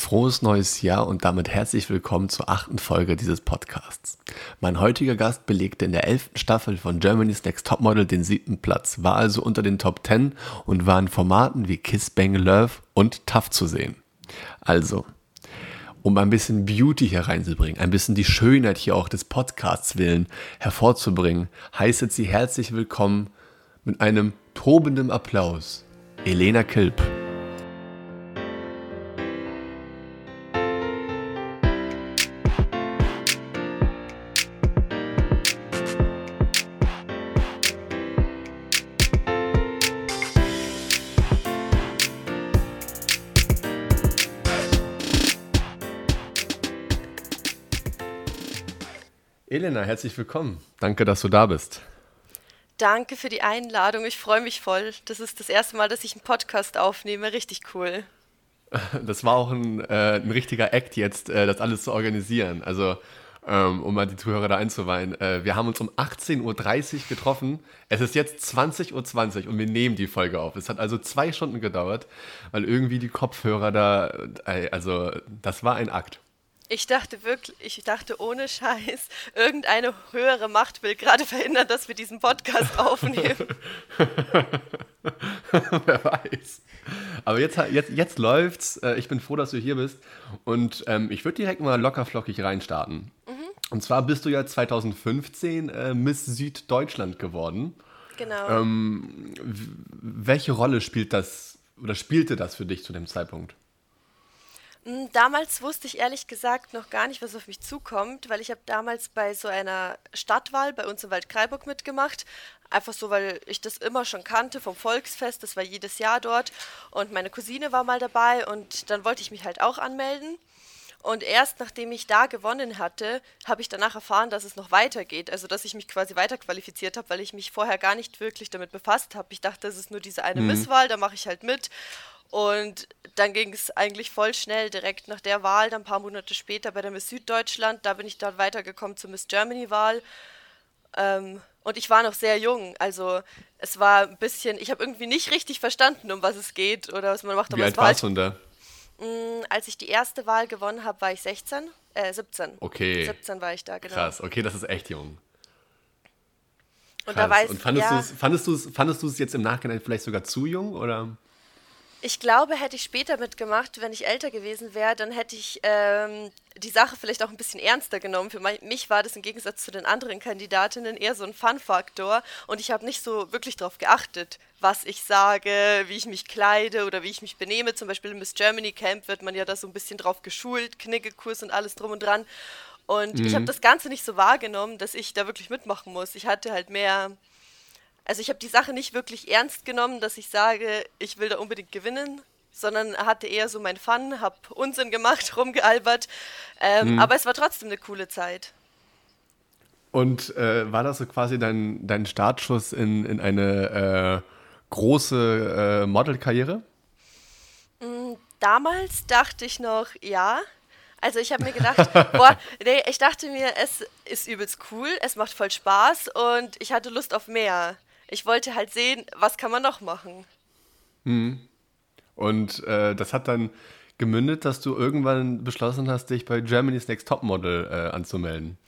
Frohes neues Jahr und damit herzlich willkommen zur achten Folge dieses Podcasts. Mein heutiger Gast belegte in der elften Staffel von Germany's Next Topmodel den siebten Platz, war also unter den Top Ten und war in Formaten wie Kiss Bang Love und Tough zu sehen. Also, um ein bisschen Beauty hier reinzubringen, ein bisschen die Schönheit hier auch des Podcasts willen hervorzubringen, heiße sie herzlich willkommen mit einem tobenden Applaus. Elena Kilp. Elena, herzlich willkommen. Danke, dass du da bist. Danke für die Einladung. Ich freue mich voll. Das ist das erste Mal, dass ich einen Podcast aufnehme. Richtig cool. Das war auch ein, äh, ein richtiger Act jetzt, äh, das alles zu organisieren. Also, ähm, um mal die Zuhörer da einzuweihen. Äh, wir haben uns um 18.30 Uhr getroffen. Es ist jetzt 20.20 Uhr und wir nehmen die Folge auf. Es hat also zwei Stunden gedauert, weil irgendwie die Kopfhörer da, äh, also das war ein Akt. Ich dachte wirklich, ich dachte ohne Scheiß, irgendeine höhere Macht will gerade verhindern, dass wir diesen Podcast aufnehmen. Wer weiß. Aber jetzt, jetzt, jetzt läuft's. Äh, ich bin froh, dass du hier bist. Und ähm, ich würde direkt mal lockerflockig reinstarten. Mhm. Und zwar bist du ja 2015 äh, Miss Süddeutschland geworden. Genau. Ähm, welche Rolle spielt das oder spielte das für dich zu dem Zeitpunkt? Hm, damals wusste ich ehrlich gesagt noch gar nicht, was auf mich zukommt, weil ich habe damals bei so einer Stadtwahl bei uns im Waldkraiburg mitgemacht. Einfach so, weil ich das immer schon kannte vom Volksfest, das war jedes Jahr dort. Und meine Cousine war mal dabei und dann wollte ich mich halt auch anmelden. Und erst nachdem ich da gewonnen hatte, habe ich danach erfahren, dass es noch weitergeht. Also, dass ich mich quasi weiterqualifiziert habe, weil ich mich vorher gar nicht wirklich damit befasst habe. Ich dachte, das ist nur diese eine mhm. Misswahl, da mache ich halt mit. Und dann ging es eigentlich voll schnell, direkt nach der Wahl, dann ein paar Monate später bei der Miss Süddeutschland. Da bin ich dann weitergekommen zur Miss Germany-Wahl. Ähm, und ich war noch sehr jung, also es war ein bisschen, ich habe irgendwie nicht richtig verstanden, um was es geht oder was man macht. Wie alt warst halt, du da? Mh, mm, als ich die erste Wahl gewonnen habe, war ich 16, äh 17. Okay. 17 war ich da, genau. Krass, okay, das ist echt jung. Krass. Und, da weiß, Und fandest ja, du es fandest jetzt im Nachhinein vielleicht sogar zu jung oder? Ich glaube, hätte ich später mitgemacht, wenn ich älter gewesen wäre, dann hätte ich ähm, die Sache vielleicht auch ein bisschen ernster genommen. Für mich war das im Gegensatz zu den anderen Kandidatinnen eher so ein Fun-Faktor und ich habe nicht so wirklich darauf geachtet, was ich sage, wie ich mich kleide oder wie ich mich benehme. Zum Beispiel im Miss Germany Camp wird man ja da so ein bisschen drauf geschult, Knickekurs und alles drum und dran. Und mhm. ich habe das Ganze nicht so wahrgenommen, dass ich da wirklich mitmachen muss. Ich hatte halt mehr also ich habe die Sache nicht wirklich ernst genommen, dass ich sage, ich will da unbedingt gewinnen, sondern hatte eher so mein Fun, habe Unsinn gemacht, rumgealbert. Ähm, mhm. Aber es war trotzdem eine coole Zeit. Und äh, war das so quasi dein, dein Startschuss in, in eine äh, große äh, Modelkarriere? Mm, damals dachte ich noch, ja. Also ich habe mir gedacht, boah, nee, ich dachte mir, es ist übelst cool, es macht voll Spaß und ich hatte Lust auf mehr ich wollte halt sehen, was kann man noch machen. Mhm. Und äh, das hat dann gemündet, dass du irgendwann beschlossen hast, dich bei Germany's Next Topmodel äh, anzumelden.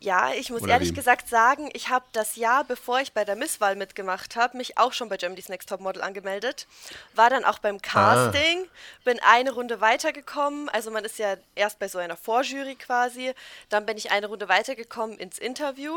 Ja, ich muss Oder ehrlich wie? gesagt sagen, ich habe das Jahr, bevor ich bei der Misswahl mitgemacht habe, mich auch schon bei Germany's Next Topmodel angemeldet. War dann auch beim Casting, ah. bin eine Runde weitergekommen. Also man ist ja erst bei so einer Vorjury quasi. Dann bin ich eine Runde weitergekommen ins Interview.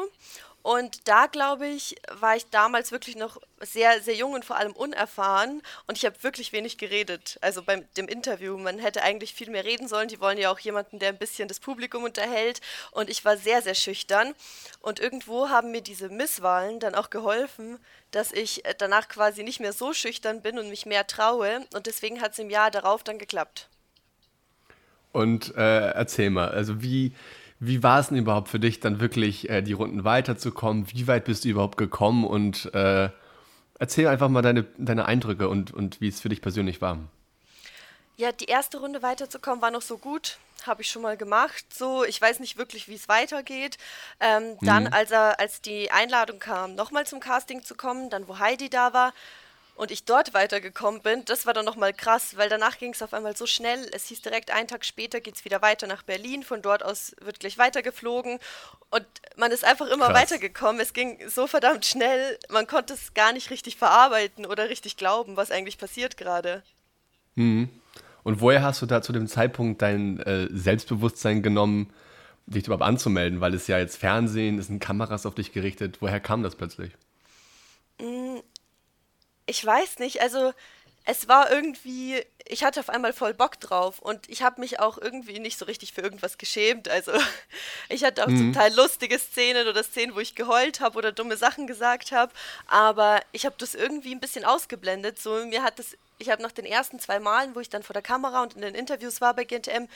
Und da, glaube ich, war ich damals wirklich noch sehr, sehr jung und vor allem unerfahren. Und ich habe wirklich wenig geredet. Also beim dem Interview. Man hätte eigentlich viel mehr reden sollen. Die wollen ja auch jemanden, der ein bisschen das Publikum unterhält. Und ich war sehr, sehr schüchtern. Und irgendwo haben mir diese Misswahlen dann auch geholfen, dass ich äh, danach quasi nicht mehr so schüchtern bin und mich mehr traue. Und deswegen hat es im Jahr darauf dann geklappt. Und äh, erzähl mal, also wie wie war es denn überhaupt für dich, dann wirklich äh, die Runden weiterzukommen? Wie weit bist du überhaupt gekommen? Und äh, erzähl einfach mal deine, deine Eindrücke und, und wie es für dich persönlich war. Ja, die erste Runde weiterzukommen war noch so gut. Habe ich schon mal gemacht. So, ich weiß nicht wirklich, wie es weitergeht. Ähm, mhm. Dann, als, er, als die Einladung kam, nochmal zum Casting zu kommen, dann wo Heidi da war, und ich dort weitergekommen bin, das war dann nochmal krass, weil danach ging es auf einmal so schnell. Es hieß direkt, einen Tag später geht es wieder weiter nach Berlin. Von dort aus wird gleich weitergeflogen. Und man ist einfach immer krass. weitergekommen. Es ging so verdammt schnell, man konnte es gar nicht richtig verarbeiten oder richtig glauben, was eigentlich passiert gerade. Mhm. Und woher hast du da zu dem Zeitpunkt dein äh, Selbstbewusstsein genommen, dich überhaupt anzumelden? Weil es ja jetzt Fernsehen, es sind Kameras auf dich gerichtet. Woher kam das plötzlich? Ich weiß nicht, also es war irgendwie, ich hatte auf einmal voll Bock drauf und ich habe mich auch irgendwie nicht so richtig für irgendwas geschämt. Also ich hatte auch mhm. zum Teil lustige Szenen oder Szenen, wo ich geheult habe oder dumme Sachen gesagt habe, aber ich habe das irgendwie ein bisschen ausgeblendet. So mir hat das, ich habe nach den ersten zwei Malen, wo ich dann vor der Kamera und in den Interviews war bei GNTM,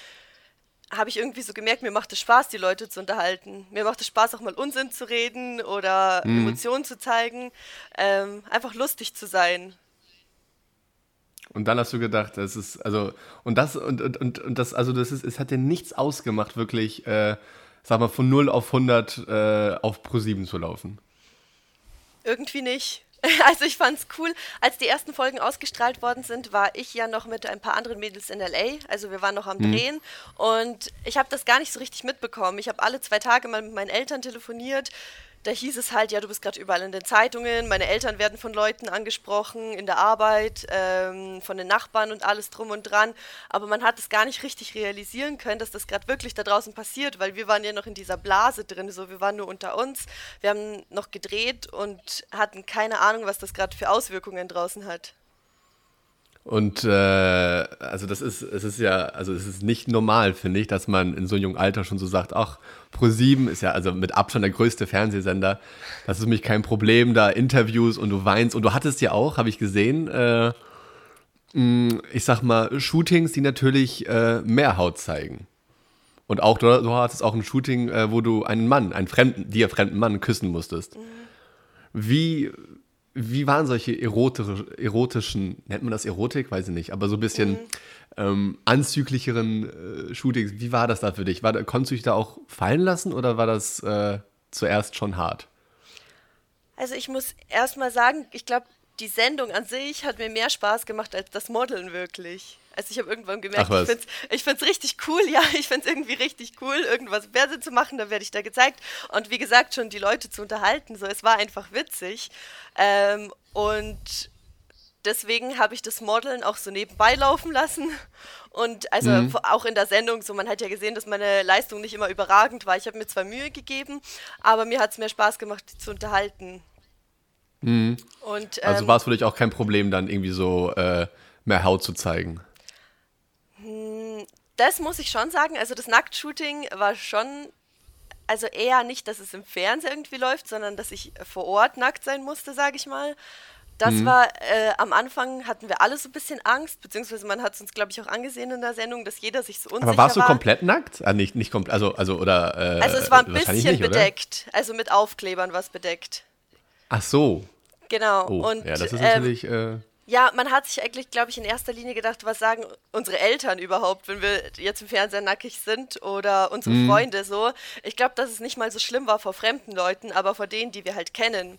habe ich irgendwie so gemerkt, mir macht es Spaß, die Leute zu unterhalten. Mir macht es Spaß, auch mal Unsinn zu reden oder mhm. Emotionen zu zeigen. Ähm, einfach lustig zu sein. Und dann hast du gedacht, das ist, also, und das, und, und, und, und das, also, das ist, es hat dir nichts ausgemacht, wirklich, äh, sag mal, von 0 auf 100 äh, auf Pro 7 zu laufen. Irgendwie nicht. Also ich fand's cool. Als die ersten Folgen ausgestrahlt worden sind, war ich ja noch mit ein paar anderen Mädels in LA. Also wir waren noch am mhm. Drehen und ich habe das gar nicht so richtig mitbekommen. Ich habe alle zwei Tage mal mit meinen Eltern telefoniert da hieß es halt, ja, du bist gerade überall in den Zeitungen, meine Eltern werden von Leuten angesprochen, in der Arbeit, ähm, von den Nachbarn und alles drum und dran. Aber man hat es gar nicht richtig realisieren können, dass das gerade wirklich da draußen passiert, weil wir waren ja noch in dieser Blase drin, so wir waren nur unter uns. Wir haben noch gedreht und hatten keine Ahnung, was das gerade für Auswirkungen draußen hat. Und äh, also das ist, es ist ja, also es ist nicht normal, finde ich, dass man in so einem jungen Alter schon so sagt, ach, Pro7 ist ja also mit Abstand der größte Fernsehsender. Das ist für mich kein Problem, da Interviews und du weinst. Und du hattest ja auch, habe ich gesehen, äh, ich sag mal, Shootings, die natürlich äh, mehr Haut zeigen. Und auch du, du hattest auch ein Shooting, äh, wo du einen Mann, einen fremden, dir fremden Mann küssen musstest. Mhm. Wie, wie waren solche erotische, erotischen, nennt man das Erotik? Weiß ich nicht, aber so ein bisschen mhm. ähm, anzüglicheren äh, Shootings. Wie war das da für dich? War, konntest du dich da auch fallen lassen oder war das äh, zuerst schon hart? Also ich muss erst mal sagen, ich glaube, die Sendung an sich hat mir mehr Spaß gemacht als das Modeln wirklich. Also ich habe irgendwann gemerkt, Ach, ich finde es richtig cool, ja, ich finde es irgendwie richtig cool, irgendwas Fernsehen zu machen, da werde ich da gezeigt. Und wie gesagt, schon die Leute zu unterhalten, so, es war einfach witzig. Ähm, und deswegen habe ich das Modeln auch so nebenbei laufen lassen. Und also mhm. auch in der Sendung, so man hat ja gesehen, dass meine Leistung nicht immer überragend war. Ich habe mir zwar Mühe gegeben, aber mir hat es mehr Spaß gemacht, die zu unterhalten. Mhm. Und, also ähm, also war es für dich auch kein Problem, dann irgendwie so äh, mehr Haut zu zeigen? Das muss ich schon sagen. Also das Nacktshooting war schon, also eher nicht, dass es im Fernsehen irgendwie läuft, sondern dass ich vor Ort nackt sein musste, sage ich mal. Das mhm. war, äh, am Anfang hatten wir alle so ein bisschen Angst, beziehungsweise man hat es uns, glaube ich, auch angesehen in der Sendung, dass jeder sich so unsicher war. Aber warst du war. komplett nackt? Ah, nicht, nicht komplett, also, also, oder, äh, also es war ein bisschen nicht, bedeckt, oder? also mit Aufklebern was bedeckt. Ach so. Genau. Oh, und, ja, das ist natürlich... Ähm, äh, ja, man hat sich eigentlich, glaube ich, in erster Linie gedacht, was sagen unsere Eltern überhaupt, wenn wir jetzt im Fernsehen nackig sind oder unsere mhm. Freunde so. Ich glaube, dass es nicht mal so schlimm war vor fremden Leuten, aber vor denen, die wir halt kennen.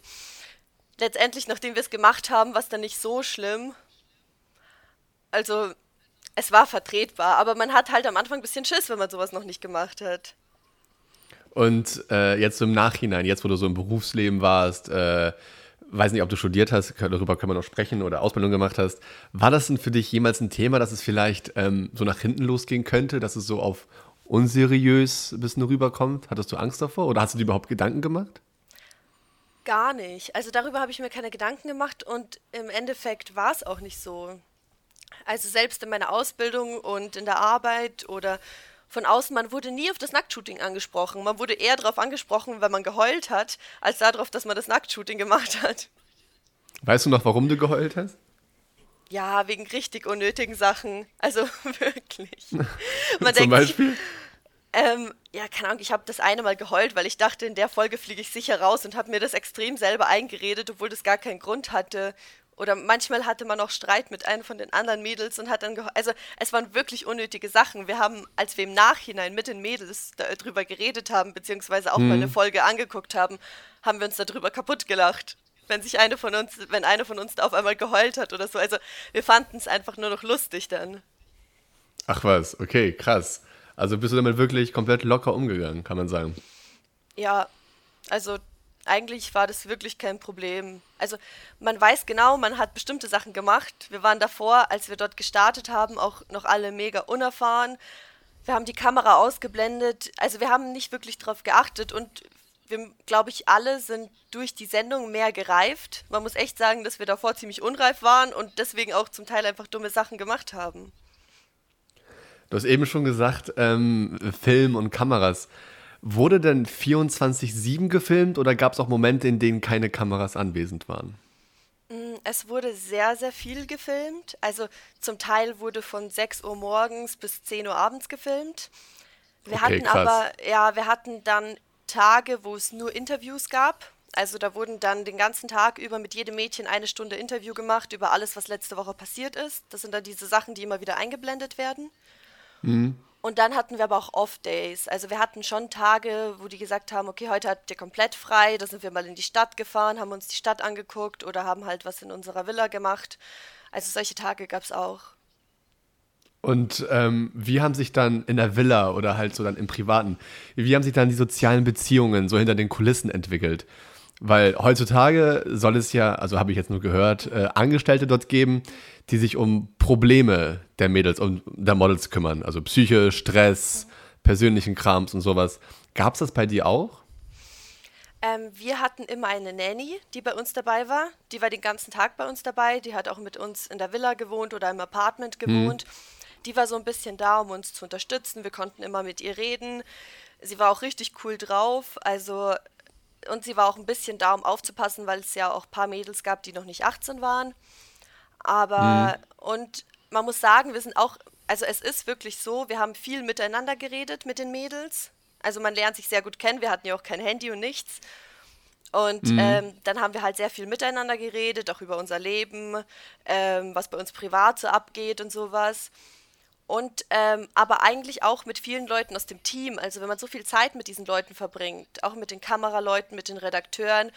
Letztendlich, nachdem wir es gemacht haben, war es dann nicht so schlimm. Also, es war vertretbar, aber man hat halt am Anfang ein bisschen Schiss, wenn man sowas noch nicht gemacht hat. Und äh, jetzt im Nachhinein, jetzt wo du so im Berufsleben warst, äh, weiß nicht, ob du studiert hast, darüber können wir noch sprechen oder Ausbildung gemacht hast. War das denn für dich jemals ein Thema, dass es vielleicht ähm, so nach hinten losgehen könnte, dass es so auf unseriös ein bisschen rüberkommt? Hattest du Angst davor oder hast du dir überhaupt Gedanken gemacht? Gar nicht. Also darüber habe ich mir keine Gedanken gemacht und im Endeffekt war es auch nicht so. Also selbst in meiner Ausbildung und in der Arbeit oder von außen, man wurde nie auf das Nacktshooting angesprochen. Man wurde eher darauf angesprochen, wenn man geheult hat, als darauf, dass man das Nacktshooting gemacht hat. Weißt du noch, warum du geheult hast? Ja, wegen richtig unnötigen Sachen. Also wirklich. Man Zum Beispiel? ähm, ja, keine Ahnung, ich habe das eine Mal geheult, weil ich dachte, in der Folge fliege ich sicher raus und habe mir das extrem selber eingeredet, obwohl das gar keinen Grund hatte. Oder manchmal hatte man auch Streit mit einem von den anderen Mädels und hat dann, also es waren wirklich unnötige Sachen. Wir haben, als wir im Nachhinein mit den Mädels darüber geredet haben, beziehungsweise auch mhm. mal eine Folge angeguckt haben, haben wir uns darüber kaputt gelacht. wenn sich eine von uns, wenn eine von uns da auf einmal geheult hat oder so. Also wir fanden es einfach nur noch lustig dann. Ach was, okay, krass. Also bist du damit wirklich komplett locker umgegangen, kann man sagen. Ja, also eigentlich war das wirklich kein Problem. Also man weiß genau, man hat bestimmte Sachen gemacht. Wir waren davor, als wir dort gestartet haben, auch noch alle mega unerfahren. Wir haben die Kamera ausgeblendet. Also wir haben nicht wirklich darauf geachtet und wir, glaube ich, alle sind durch die Sendung mehr gereift. Man muss echt sagen, dass wir davor ziemlich unreif waren und deswegen auch zum Teil einfach dumme Sachen gemacht haben. Du hast eben schon gesagt, ähm, Film und Kameras. Wurde denn 24-7 gefilmt oder gab es auch Momente, in denen keine Kameras anwesend waren? Mm, es wurde sehr, sehr viel gefilmt. Also zum Teil wurde von 6 Uhr morgens bis 10 Uhr abends gefilmt. Wir okay, hatten krass. aber, ja, wir hatten dann Tage, wo es nur Interviews gab. Also da wurden dann den ganzen Tag über mit jedem Mädchen eine Stunde Interview gemacht über alles, was letzte Woche passiert ist. Das sind dann diese Sachen, die immer wieder eingeblendet werden. Mhm. Und dann hatten wir aber auch Off-Days. Also wir hatten schon Tage, wo die gesagt haben, okay, heute habt ihr komplett frei. Da sind wir mal in die Stadt gefahren, haben uns die Stadt angeguckt oder haben halt was in unserer Villa gemacht. Also solche Tage gab es auch. Und ähm, wie haben sich dann in der Villa oder halt so dann im Privaten, wie haben sich dann die sozialen Beziehungen so hinter den Kulissen entwickelt? Weil heutzutage soll es ja, also habe ich jetzt nur gehört, äh, Angestellte dort geben, die sich um Probleme der Mädels und der Models kümmern. Also Psyche, Stress, persönlichen Krams und sowas. Gab es das bei dir auch? Ähm, wir hatten immer eine Nanny, die bei uns dabei war. Die war den ganzen Tag bei uns dabei. Die hat auch mit uns in der Villa gewohnt oder im Apartment mhm. gewohnt. Hm. Die war so ein bisschen da, um uns zu unterstützen. Wir konnten immer mit ihr reden. Sie war auch richtig cool drauf. Also und sie war auch ein bisschen da, um aufzupassen, weil es ja auch ein paar Mädels gab, die noch nicht 18 waren. Aber, mhm. und man muss sagen, wir sind auch, also es ist wirklich so, wir haben viel miteinander geredet mit den Mädels. Also man lernt sich sehr gut kennen, wir hatten ja auch kein Handy und nichts. Und mhm. ähm, dann haben wir halt sehr viel miteinander geredet, auch über unser Leben, ähm, was bei uns privat so abgeht und sowas und ähm, aber eigentlich auch mit vielen Leuten aus dem Team. Also wenn man so viel Zeit mit diesen Leuten verbringt, auch mit den Kameraleuten, mit den Redakteuren,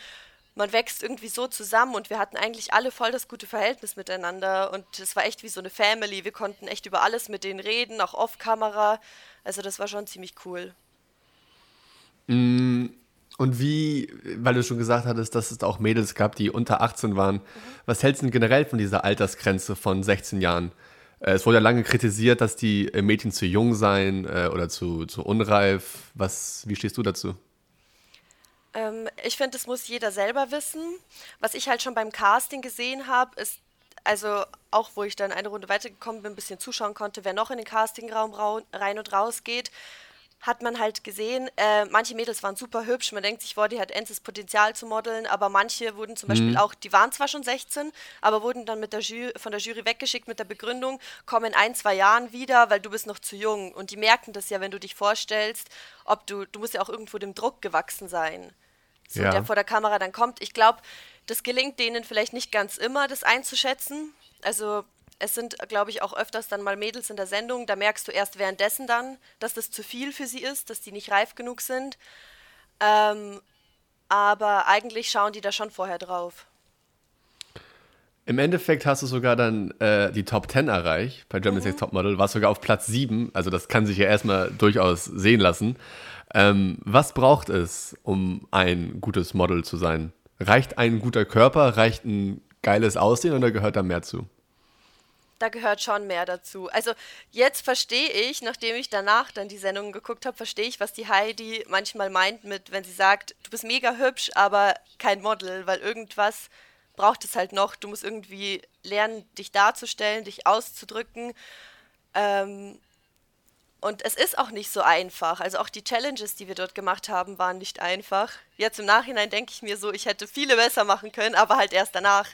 man wächst irgendwie so zusammen und wir hatten eigentlich alle voll das gute Verhältnis miteinander und es war echt wie so eine Family. Wir konnten echt über alles mit denen reden, auch off-Kamera. Also das war schon ziemlich cool. Mm, und wie, weil du schon gesagt hattest, dass es auch Mädels gab, die unter 18 waren, mhm. was hältst du denn generell von dieser Altersgrenze von 16 Jahren? Äh, es wurde ja lange kritisiert, dass die äh, Mädchen zu jung seien äh, oder zu, zu unreif. Was, wie stehst du dazu? Ähm, ich finde, das muss jeder selber wissen. Was ich halt schon beim Casting gesehen habe, ist, also auch wo ich dann eine Runde weitergekommen bin, ein bisschen zuschauen konnte, wer noch in den Castingraum rein und raus geht, hat man halt gesehen, äh, manche Mädels waren super hübsch, man denkt sich, boah, die hat endes Potenzial zu modeln, aber manche wurden zum Beispiel mhm. auch, die waren zwar schon 16, aber wurden dann mit der Jury, von der Jury weggeschickt mit der Begründung, komm in ein, zwei Jahren wieder, weil du bist noch zu jung. Und die merken das ja, wenn du dich vorstellst, ob du, du musst ja auch irgendwo dem Druck gewachsen sein, so, ja. der vor der Kamera dann kommt. Ich glaube, das gelingt denen vielleicht nicht ganz immer, das einzuschätzen. Also es sind, glaube ich, auch öfters dann mal Mädels in der Sendung, da merkst du erst währenddessen dann, dass das zu viel für sie ist, dass die nicht reif genug sind. Ähm, aber eigentlich schauen die da schon vorher drauf. Im Endeffekt hast du sogar dann äh, die Top 10 erreicht bei Germany's mhm. Next Topmodel, warst sogar auf Platz 7, also das kann sich ja erstmal durchaus sehen lassen. Ähm, was braucht es, um ein gutes Model zu sein? Reicht ein guter Körper, reicht ein geiles Aussehen oder gehört da mehr zu? Da gehört schon mehr dazu. Also jetzt verstehe ich, nachdem ich danach dann die Sendung geguckt habe, verstehe ich, was die Heidi manchmal meint mit, wenn sie sagt, du bist mega hübsch, aber kein Model, weil irgendwas braucht es halt noch. Du musst irgendwie lernen, dich darzustellen, dich auszudrücken. Ähm, und es ist auch nicht so einfach. Also auch die Challenges, die wir dort gemacht haben, waren nicht einfach. Jetzt im Nachhinein denke ich mir so, ich hätte viele besser machen können, aber halt erst danach,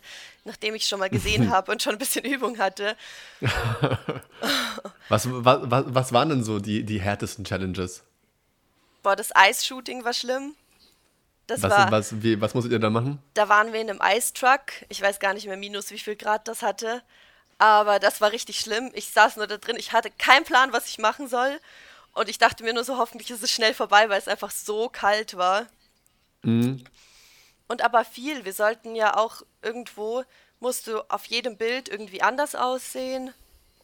nachdem ich schon mal gesehen habe und schon ein bisschen Übung hatte. was, was, was waren denn so die, die härtesten Challenges? Boah, das Eisshooting war schlimm. Das was, war, was, wie, was musstet ihr da machen? Da waren wir in einem Eistruck. Ich weiß gar nicht mehr minus, wie viel Grad das hatte. Aber das war richtig schlimm. Ich saß nur da drin, ich hatte keinen Plan, was ich machen soll. Und ich dachte mir nur so, hoffentlich ist es schnell vorbei, weil es einfach so kalt war. Mhm. und aber viel. Wir sollten ja auch irgendwo, musst du auf jedem Bild irgendwie anders aussehen.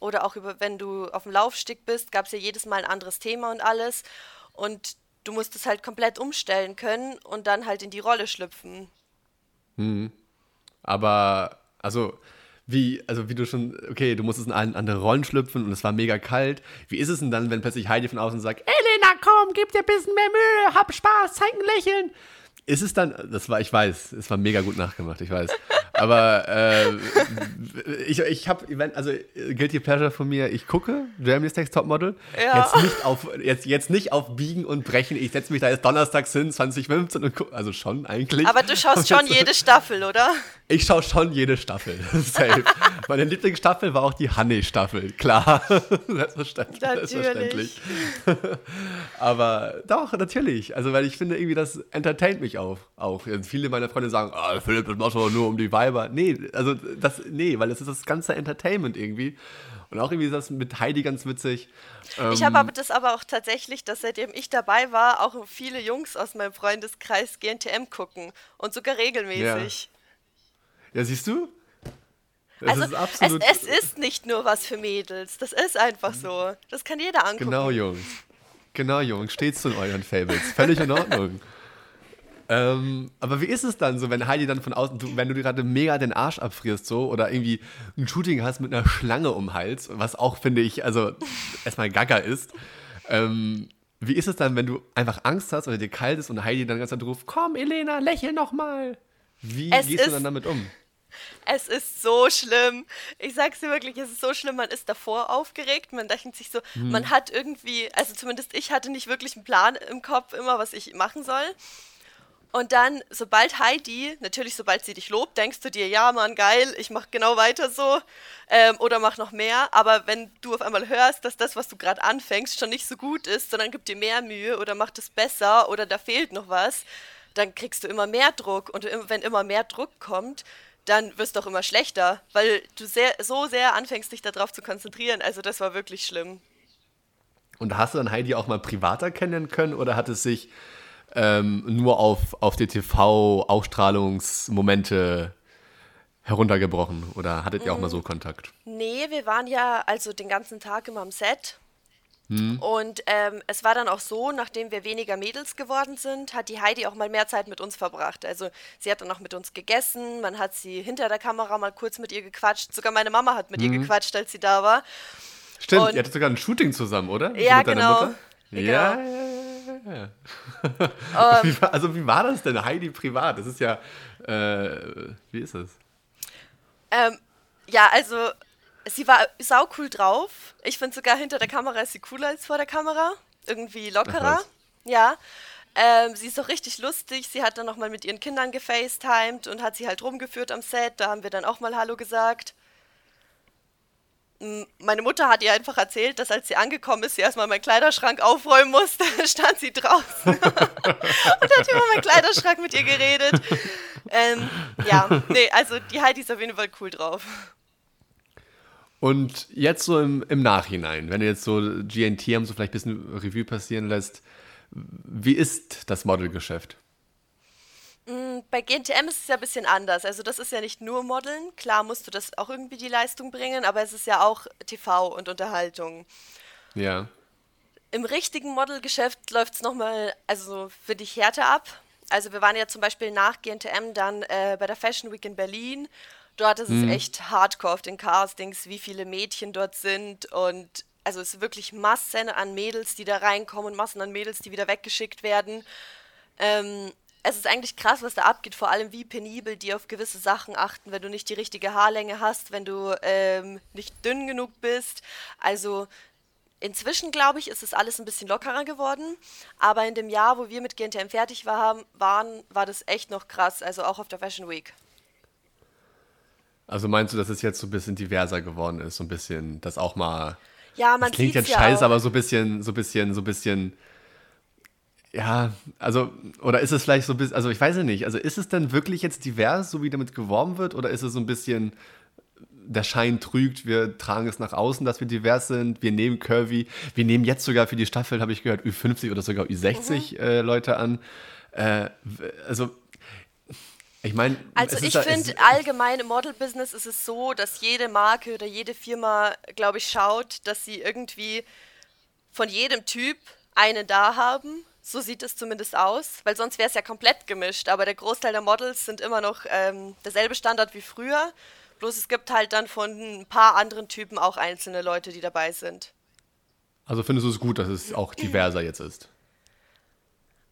Oder auch über, wenn du auf dem Laufstick bist, gab es ja jedes Mal ein anderes Thema und alles. Und du musst es halt komplett umstellen können und dann halt in die Rolle schlüpfen. Hm. Aber, also, wie, also wie du schon, okay, du musstest in andere Rollen schlüpfen und es war mega kalt. Wie ist es denn dann, wenn plötzlich Heidi von außen sagt, Elena, komm, gib dir ein bisschen mehr Mühe, hab Spaß, zeig ein Lächeln. Ist es dann, das war, ich weiß, es war mega gut nachgemacht, ich weiß. Aber äh, ich, ich habe, also Guilty Pleasure von mir, ich gucke Germany's Next Topmodel. Ja. Jetzt, nicht auf, jetzt, jetzt nicht auf Biegen und Brechen. Ich setze mich da jetzt donnerstags hin, 2015 und gucke, also schon eigentlich. Aber du schaust schon jede Staffel, oder? Ich schaue schon jede Staffel. Safe. Meine Lieblingsstaffel war auch die Honey-Staffel, klar. Selbstverständlich. Selbstverständlich. Aber doch, natürlich. Also, weil ich finde, irgendwie, das entertaint mich auf, auch. Viele meiner Freunde sagen, ah, Philipp, das machst du nur um die Weiber. Nee, also das, nee, weil es ist das ganze Entertainment irgendwie. Und auch irgendwie ist das mit Heidi ganz witzig. Ich habe aber das aber auch tatsächlich, dass seitdem ich dabei war, auch viele Jungs aus meinem Freundeskreis GNTM gucken. Und sogar regelmäßig. Ja, ja siehst du? Das also ist es, es, ist nicht nur was für Mädels. Das ist einfach so. Das kann jeder angucken. Genau, Jungs. Genau, Jungs. Steht's zu euren Fables. Völlig in Ordnung. Ähm, aber wie ist es dann so, wenn Heidi dann von außen, du, wenn du dir gerade mega den Arsch abfrierst so oder irgendwie ein Shooting hast mit einer Schlange um den Hals, was auch, finde ich, also erstmal gaga ist. Ähm, wie ist es dann, wenn du einfach Angst hast oder dir kalt ist und Heidi dann ganz ruft, komm Elena, lächel noch mal. Wie es gehst du dann damit um? Es ist so schlimm. Ich sag's dir wirklich, es ist so schlimm. Man ist davor aufgeregt. Man denkt sich so, hm. man hat irgendwie, also zumindest ich hatte nicht wirklich einen Plan im Kopf immer, was ich machen soll. Und dann, sobald Heidi, natürlich sobald sie dich lobt, denkst du dir, ja Mann, geil, ich mach genau weiter so ähm, oder mach noch mehr. Aber wenn du auf einmal hörst, dass das, was du gerade anfängst, schon nicht so gut ist, sondern gib dir mehr Mühe oder mach es besser oder da fehlt noch was, dann kriegst du immer mehr Druck. Und wenn immer mehr Druck kommt, dann wirst du auch immer schlechter, weil du sehr, so sehr anfängst, dich darauf zu konzentrieren. Also das war wirklich schlimm. Und hast du dann Heidi auch mal privater kennenlernen können oder hat es sich ähm, nur auf, auf die TV-Ausstrahlungsmomente heruntergebrochen? Oder hattet ihr auch mal so Kontakt? Nee, wir waren ja also den ganzen Tag immer am Set. Hm. Und ähm, es war dann auch so, nachdem wir weniger Mädels geworden sind, hat die Heidi auch mal mehr Zeit mit uns verbracht. Also sie hat dann auch mit uns gegessen, man hat sie hinter der Kamera mal kurz mit ihr gequatscht. Sogar meine Mama hat mit hm. ihr gequatscht, als sie da war. Stimmt, und ihr hattet sogar ein Shooting zusammen, oder? Ja, genau. Ja, ja, ja, ja. Um, wie war, also wie war das denn, Heidi privat? Das ist ja, äh, wie ist das? Ähm, ja, also sie war sau cool drauf. Ich finde sogar hinter der Kamera ist sie cooler als vor der Kamera. Irgendwie lockerer. Ja. Ähm, sie ist auch richtig lustig. Sie hat dann nochmal mit ihren Kindern gefacetimed und hat sie halt rumgeführt am Set. Da haben wir dann auch mal Hallo gesagt meine Mutter hat ihr einfach erzählt, dass als sie angekommen ist, sie erstmal meinen Kleiderschrank aufräumen musste. stand sie draußen und hat über meinen Kleiderschrank mit ihr geredet. Ähm, ja, nee, also die Heidi ist auf jeden Fall cool drauf. Und jetzt so im, im Nachhinein, wenn du jetzt so GNT haben so vielleicht ein bisschen Revue passieren lässt, wie ist das Modelgeschäft? Mm, bei GNTM ist es ja ein bisschen anders. Also das ist ja nicht nur Modeln. Klar musst du das auch irgendwie die Leistung bringen, aber es ist ja auch TV und Unterhaltung. Ja. Im richtigen Modelgeschäft läuft es nochmal, also für dich härter ab. Also wir waren ja zum Beispiel nach GNTM dann äh, bei der Fashion Week in Berlin. Dort ist mhm. es echt hardcore auf den Castings, wie viele Mädchen dort sind und also es ist wirklich Massen an Mädels, die da reinkommen und Massen an Mädels, die wieder weggeschickt werden. Ähm, es ist eigentlich krass, was da abgeht, vor allem wie penibel die auf gewisse Sachen achten, wenn du nicht die richtige Haarlänge hast, wenn du ähm, nicht dünn genug bist. Also inzwischen, glaube ich, ist es alles ein bisschen lockerer geworden. Aber in dem Jahr, wo wir mit GNTM fertig war, waren, war das echt noch krass, also auch auf der Fashion Week. Also meinst du, dass es jetzt so ein bisschen diverser geworden ist, so ein bisschen, das auch mal. Ja, man das klingt jetzt ja scheiße, aber so ein bisschen, so ein bisschen, so ein bisschen ja, also, oder ist es vielleicht so ein bisschen, also ich weiß ja nicht, also ist es denn wirklich jetzt divers, so wie damit geworben wird, oder ist es so ein bisschen, der Schein trügt, wir tragen es nach außen, dass wir divers sind, wir nehmen Curvy, wir nehmen jetzt sogar für die Staffel, habe ich gehört, Ü50 oder sogar Ü60 mhm. äh, Leute an. Äh, also, Ich meine, also ich finde allgemein im Model-Business ist es so, dass jede Marke oder jede Firma, glaube ich, schaut, dass sie irgendwie von jedem Typ eine da haben. So sieht es zumindest aus, weil sonst wäre es ja komplett gemischt. Aber der Großteil der Models sind immer noch ähm, derselbe Standard wie früher. Bloß es gibt halt dann von ein paar anderen Typen auch einzelne Leute, die dabei sind. Also findest du es gut, dass es auch diverser jetzt ist?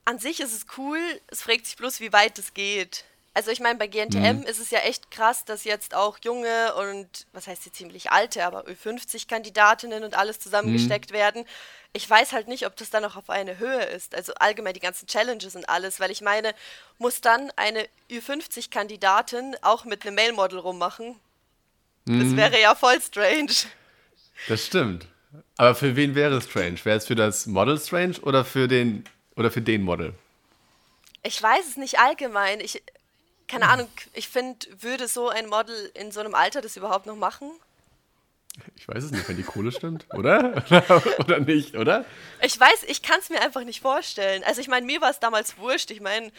An sich ist es cool, es fragt sich bloß, wie weit es geht. Also ich meine, bei GNTM mhm. ist es ja echt krass, dass jetzt auch junge und, was heißt jetzt ziemlich alte, aber Ö50-Kandidatinnen und alles zusammengesteckt mhm. werden. Ich weiß halt nicht, ob das dann noch auf eine Höhe ist. Also allgemein die ganzen Challenges und alles, weil ich meine, muss dann eine Ü50-Kandidatin auch mit einem Male-Model rummachen? Mhm. Das wäre ja voll strange. Das stimmt. Aber für wen wäre es strange? Wäre es für das Model strange oder für den oder für den Model? Ich weiß es nicht allgemein. Ich, keine Ahnung, ich finde, würde so ein Model in so einem Alter das überhaupt noch machen? Ich weiß es nicht, wenn die Kohle stimmt, oder? oder nicht, oder? Ich weiß, ich kann es mir einfach nicht vorstellen. Also ich meine, mir war es damals wurscht. Ich meine,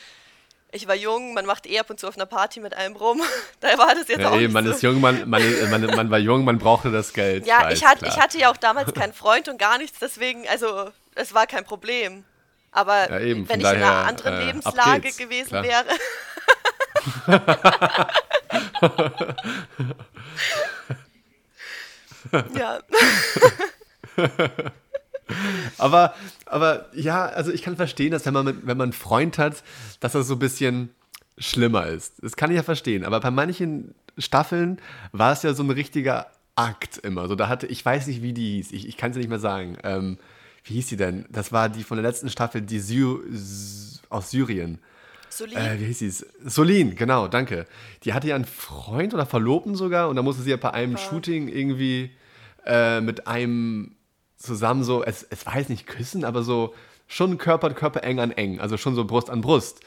ich war jung, man macht eh ab und zu auf einer Party mit einem rum. da war das jetzt ja, auch ey, man so. ist jung, man, man, man, man, war jung, man brauchte das Geld. Ja, ich, hat, ich hatte ja auch damals keinen Freund und gar nichts, deswegen, also es war kein Problem. Aber ja, eben, wenn ich daher, in einer anderen äh, Lebenslage gewesen klar. wäre. Ja. aber, aber ja, also ich kann verstehen, dass wenn man, mit, wenn man einen Freund hat, dass das so ein bisschen schlimmer ist. Das kann ich ja verstehen. Aber bei manchen Staffeln war es ja so ein richtiger Akt immer. So, da hatte, ich weiß nicht, wie die hieß. Ich, ich kann es ja nicht mehr sagen. Ähm, wie hieß die denn? Das war die von der letzten Staffel, die Sy aus Syrien. Solin? Äh, wie hieß sie? Solin, genau, danke. Die hatte ja einen Freund oder Verlobten sogar und da musste sie ja bei einem ja. Shooting irgendwie äh, mit einem zusammen so, es, es war jetzt nicht küssen, aber so schon Körper Körper eng an eng, also schon so Brust an Brust.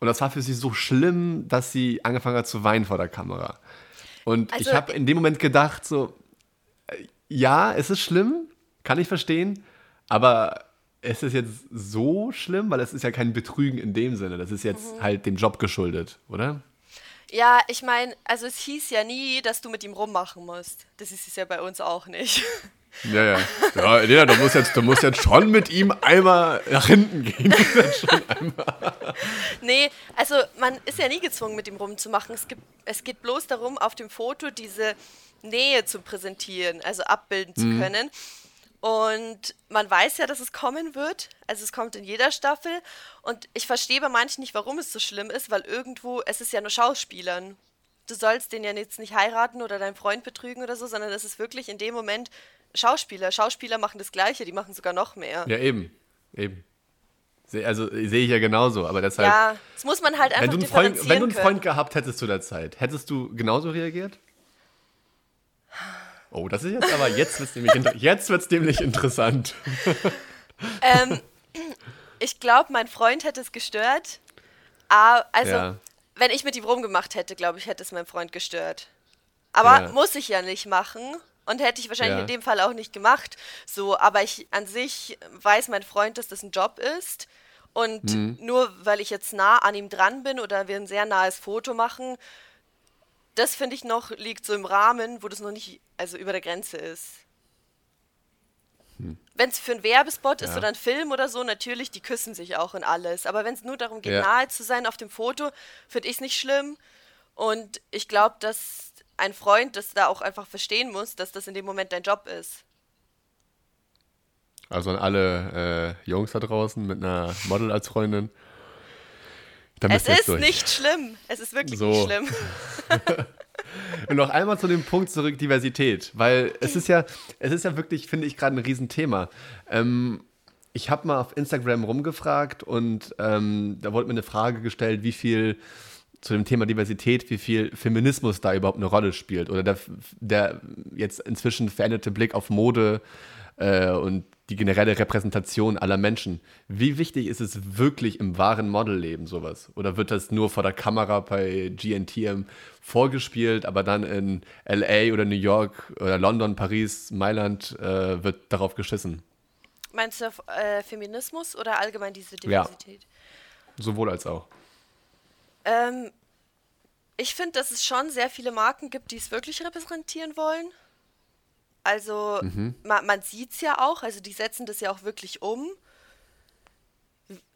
Und das war für sie so schlimm, dass sie angefangen hat zu weinen vor der Kamera. Und also, ich habe in dem Moment gedacht, so, äh, ja, es ist schlimm, kann ich verstehen, aber ist es jetzt so schlimm? Weil es ist ja kein Betrügen in dem Sinne. Das ist jetzt mhm. halt dem Job geschuldet, oder? Ja, ich meine, also es hieß ja nie, dass du mit ihm rummachen musst. Das ist es ja bei uns auch nicht. Ja, ja. Ja, Elena, du musst jetzt, du musst jetzt schon mit ihm einmal nach hinten gehen. schon nee, also man ist ja nie gezwungen, mit ihm rumzumachen. Es, gibt, es geht bloß darum, auf dem Foto diese Nähe zu präsentieren, also abbilden zu mhm. können. Und man weiß ja, dass es kommen wird. Also es kommt in jeder Staffel. Und ich verstehe bei manchen nicht, warum es so schlimm ist, weil irgendwo, es ist ja nur Schauspielern. Du sollst den ja jetzt nicht heiraten oder deinen Freund betrügen oder so, sondern es ist wirklich in dem Moment Schauspieler. Schauspieler machen das Gleiche, die machen sogar noch mehr. Ja, eben. Eben. Also sehe ich ja genauso, aber deshalb. Ja, das muss man halt einfach wenn du einen Freund, Wenn du einen Freund gehabt hättest zu der Zeit, hättest du genauso reagiert? Oh, das ist jetzt aber, jetzt wird es nämlich, jetzt wird's nämlich interessant. ähm, ich glaube, mein Freund hätte es gestört. Ah, also, ja. wenn ich mit ihm rumgemacht hätte, glaube ich, hätte es mein Freund gestört. Aber ja. muss ich ja nicht machen. Und hätte ich wahrscheinlich ja. in dem Fall auch nicht gemacht. So, aber ich an sich weiß mein Freund, dass das ein Job ist. Und mhm. nur weil ich jetzt nah an ihm dran bin oder wir ein sehr nahes Foto machen, das finde ich noch liegt so im Rahmen, wo das noch nicht also über der Grenze ist. Hm. Wenn es für einen Werbespot ja. ist oder ein Film oder so, natürlich, die küssen sich auch und alles. Aber wenn es nur darum geht, ja. nahe zu sein auf dem Foto, finde ich es nicht schlimm. Und ich glaube, dass ein Freund das da auch einfach verstehen muss, dass das in dem Moment dein Job ist. Also an alle äh, Jungs da draußen mit einer Model als Freundin. Es ist durch. nicht schlimm. Es ist wirklich so. nicht schlimm. Und noch einmal zu dem Punkt zurück, Diversität, weil es ist ja, es ist ja wirklich, finde ich, gerade ein Riesenthema. Ähm, ich habe mal auf Instagram rumgefragt und ähm, da wurde mir eine Frage gestellt, wie viel zu dem Thema Diversität, wie viel Feminismus da überhaupt eine Rolle spielt oder der, der jetzt inzwischen veränderte Blick auf Mode äh, und die generelle Repräsentation aller Menschen. Wie wichtig ist es wirklich im wahren Modelleben sowas? Oder wird das nur vor der Kamera bei GNTM vorgespielt, aber dann in LA oder New York oder London, Paris, Mailand äh, wird darauf geschissen? Meinst du äh, Feminismus oder allgemein diese Diversität? Ja. Sowohl als auch. Ähm, ich finde, dass es schon sehr viele Marken gibt, die es wirklich repräsentieren wollen. Also mhm. man, man sieht es ja auch, also die setzen das ja auch wirklich um.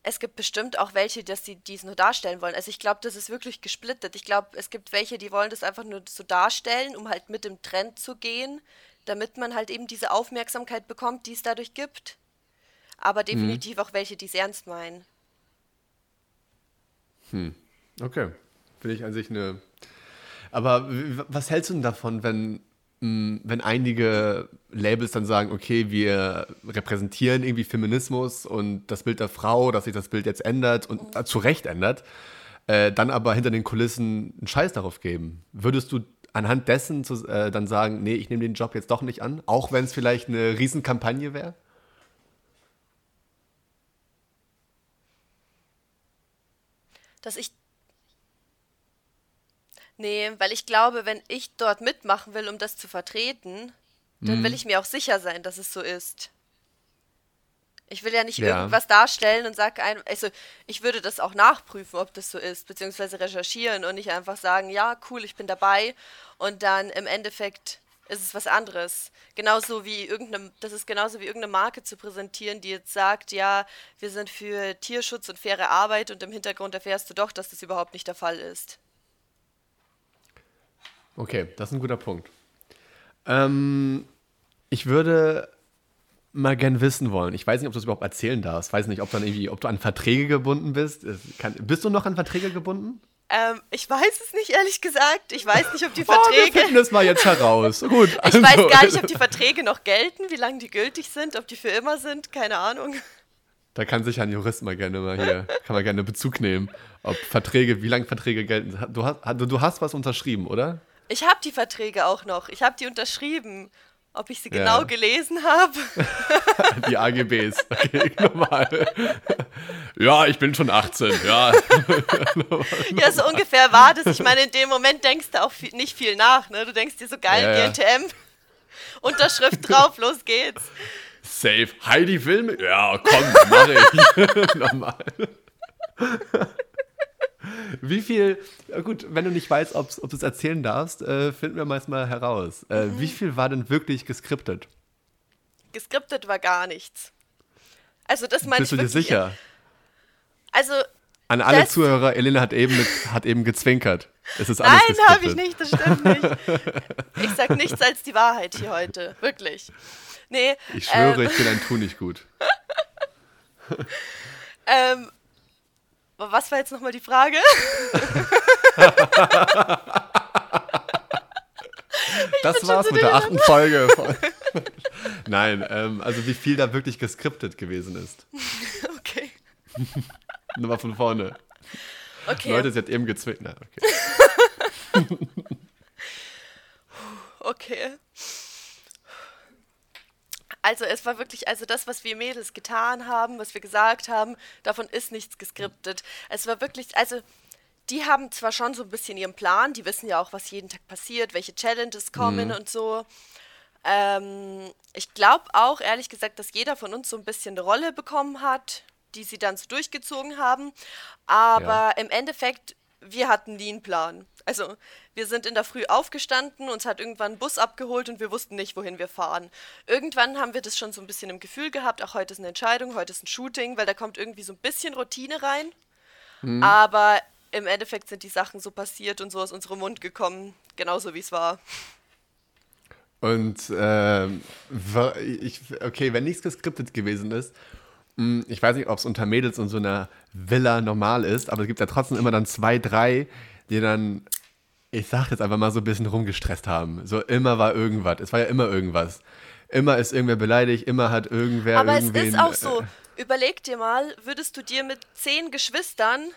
Es gibt bestimmt auch welche, dass die dies nur darstellen wollen. Also ich glaube, das ist wirklich gesplittet. Ich glaube, es gibt welche, die wollen das einfach nur so darstellen, um halt mit dem Trend zu gehen, damit man halt eben diese Aufmerksamkeit bekommt, die es dadurch gibt. Aber mhm. definitiv mhm. auch welche, die es ernst meinen. Hm. Okay. Finde ich an sich eine. Aber was hältst du denn davon, wenn, wenn einige Labels dann sagen, okay, wir repräsentieren irgendwie Feminismus und das Bild der Frau, dass sich das Bild jetzt ändert und äh, zu Recht ändert, äh, dann aber hinter den Kulissen einen Scheiß darauf geben? Würdest du anhand dessen zu, äh, dann sagen, nee, ich nehme den Job jetzt doch nicht an, auch wenn es vielleicht eine Riesenkampagne wäre? Dass ich Nee, weil ich glaube, wenn ich dort mitmachen will, um das zu vertreten, dann mhm. will ich mir auch sicher sein, dass es so ist. Ich will ja nicht ja. irgendwas darstellen und sage einem, also ich würde das auch nachprüfen, ob das so ist, beziehungsweise recherchieren und nicht einfach sagen, ja, cool, ich bin dabei und dann im Endeffekt ist es was anderes. Genauso wie irgendeine, das ist genauso wie irgendeine Marke zu präsentieren, die jetzt sagt, ja, wir sind für Tierschutz und faire Arbeit und im Hintergrund erfährst du doch, dass das überhaupt nicht der Fall ist. Okay, das ist ein guter Punkt. Ähm, ich würde mal gern wissen wollen. Ich weiß nicht, ob du das überhaupt erzählen darfst. Ich weiß nicht, ob, dann irgendwie, ob du an Verträge gebunden bist. Kann, bist du noch an Verträge gebunden? Ähm, ich weiß es nicht, ehrlich gesagt. Ich weiß nicht, ob die Verträge. Oh, wir finden das mal jetzt heraus. Gut. Also. Ich weiß gar nicht, ob die Verträge noch gelten, wie lange die gültig sind, ob die für immer sind, keine Ahnung. Da kann sich ein Jurist mal gerne mal hier, kann man gerne Bezug nehmen, ob Verträge, wie lange Verträge gelten. Du hast, du hast was unterschrieben, oder? Ich habe die Verträge auch noch. Ich habe die unterschrieben. Ob ich sie ja. genau gelesen habe? die AGBs. Okay, normal. Ja, ich bin schon 18, ja. ja, so ungefähr war das. Ich meine, in dem Moment denkst du auch viel, nicht viel nach. Ne? Du denkst dir so geil, ja, GNTM, Unterschrift drauf, los geht's. Safe. Heidi Filme? Ja, komm, mach ich. normal. Wie viel, gut, wenn du nicht weißt, ob du es erzählen darfst, äh, finden wir mal heraus. Äh, mhm. Wie viel war denn wirklich geskriptet? Geskriptet war gar nichts. Also das meine Bist ich du dir sicher? Also an alle Zuhörer, Elena hat eben, mit, hat eben gezwinkert. Es ist alles Nein, habe ich nicht, das stimmt nicht. Ich sag nichts als die Wahrheit hier heute, wirklich. Nee. Ich schwöre, ähm, ich bin ein Tu nicht gut. ähm, was war jetzt nochmal die Frage? das war's mit der achten Folge. Nein, ähm, also wie viel da wirklich geskriptet gewesen ist. Okay. Nochmal von vorne. Okay. Leute, sie hat eben gezwickt. okay. okay. Also es war wirklich, also das, was wir Mädels getan haben, was wir gesagt haben, davon ist nichts geskriptet. Es war wirklich, also die haben zwar schon so ein bisschen ihren Plan, die wissen ja auch, was jeden Tag passiert, welche Challenges kommen mhm. und so. Ähm, ich glaube auch, ehrlich gesagt, dass jeder von uns so ein bisschen eine Rolle bekommen hat, die sie dann so durchgezogen haben. Aber ja. im Endeffekt, wir hatten nie einen Plan. Also, wir sind in der Früh aufgestanden, uns hat irgendwann ein Bus abgeholt und wir wussten nicht, wohin wir fahren. Irgendwann haben wir das schon so ein bisschen im Gefühl gehabt, auch heute ist eine Entscheidung, heute ist ein Shooting, weil da kommt irgendwie so ein bisschen Routine rein. Mhm. Aber im Endeffekt sind die Sachen so passiert und so aus unserem Mund gekommen, genauso wie es war. Und ähm, ich, okay, wenn nichts geskriptet gewesen ist, ich weiß nicht, ob es unter Mädels und so einer Villa normal ist, aber es gibt ja trotzdem immer dann zwei, drei, die dann ich sag jetzt einfach mal so ein bisschen rumgestresst haben. So immer war irgendwas. Es war ja immer irgendwas. Immer ist irgendwer beleidigt, immer hat irgendwer Aber es ist auch so. Äh, Überleg dir mal, würdest du dir mit zehn Geschwistern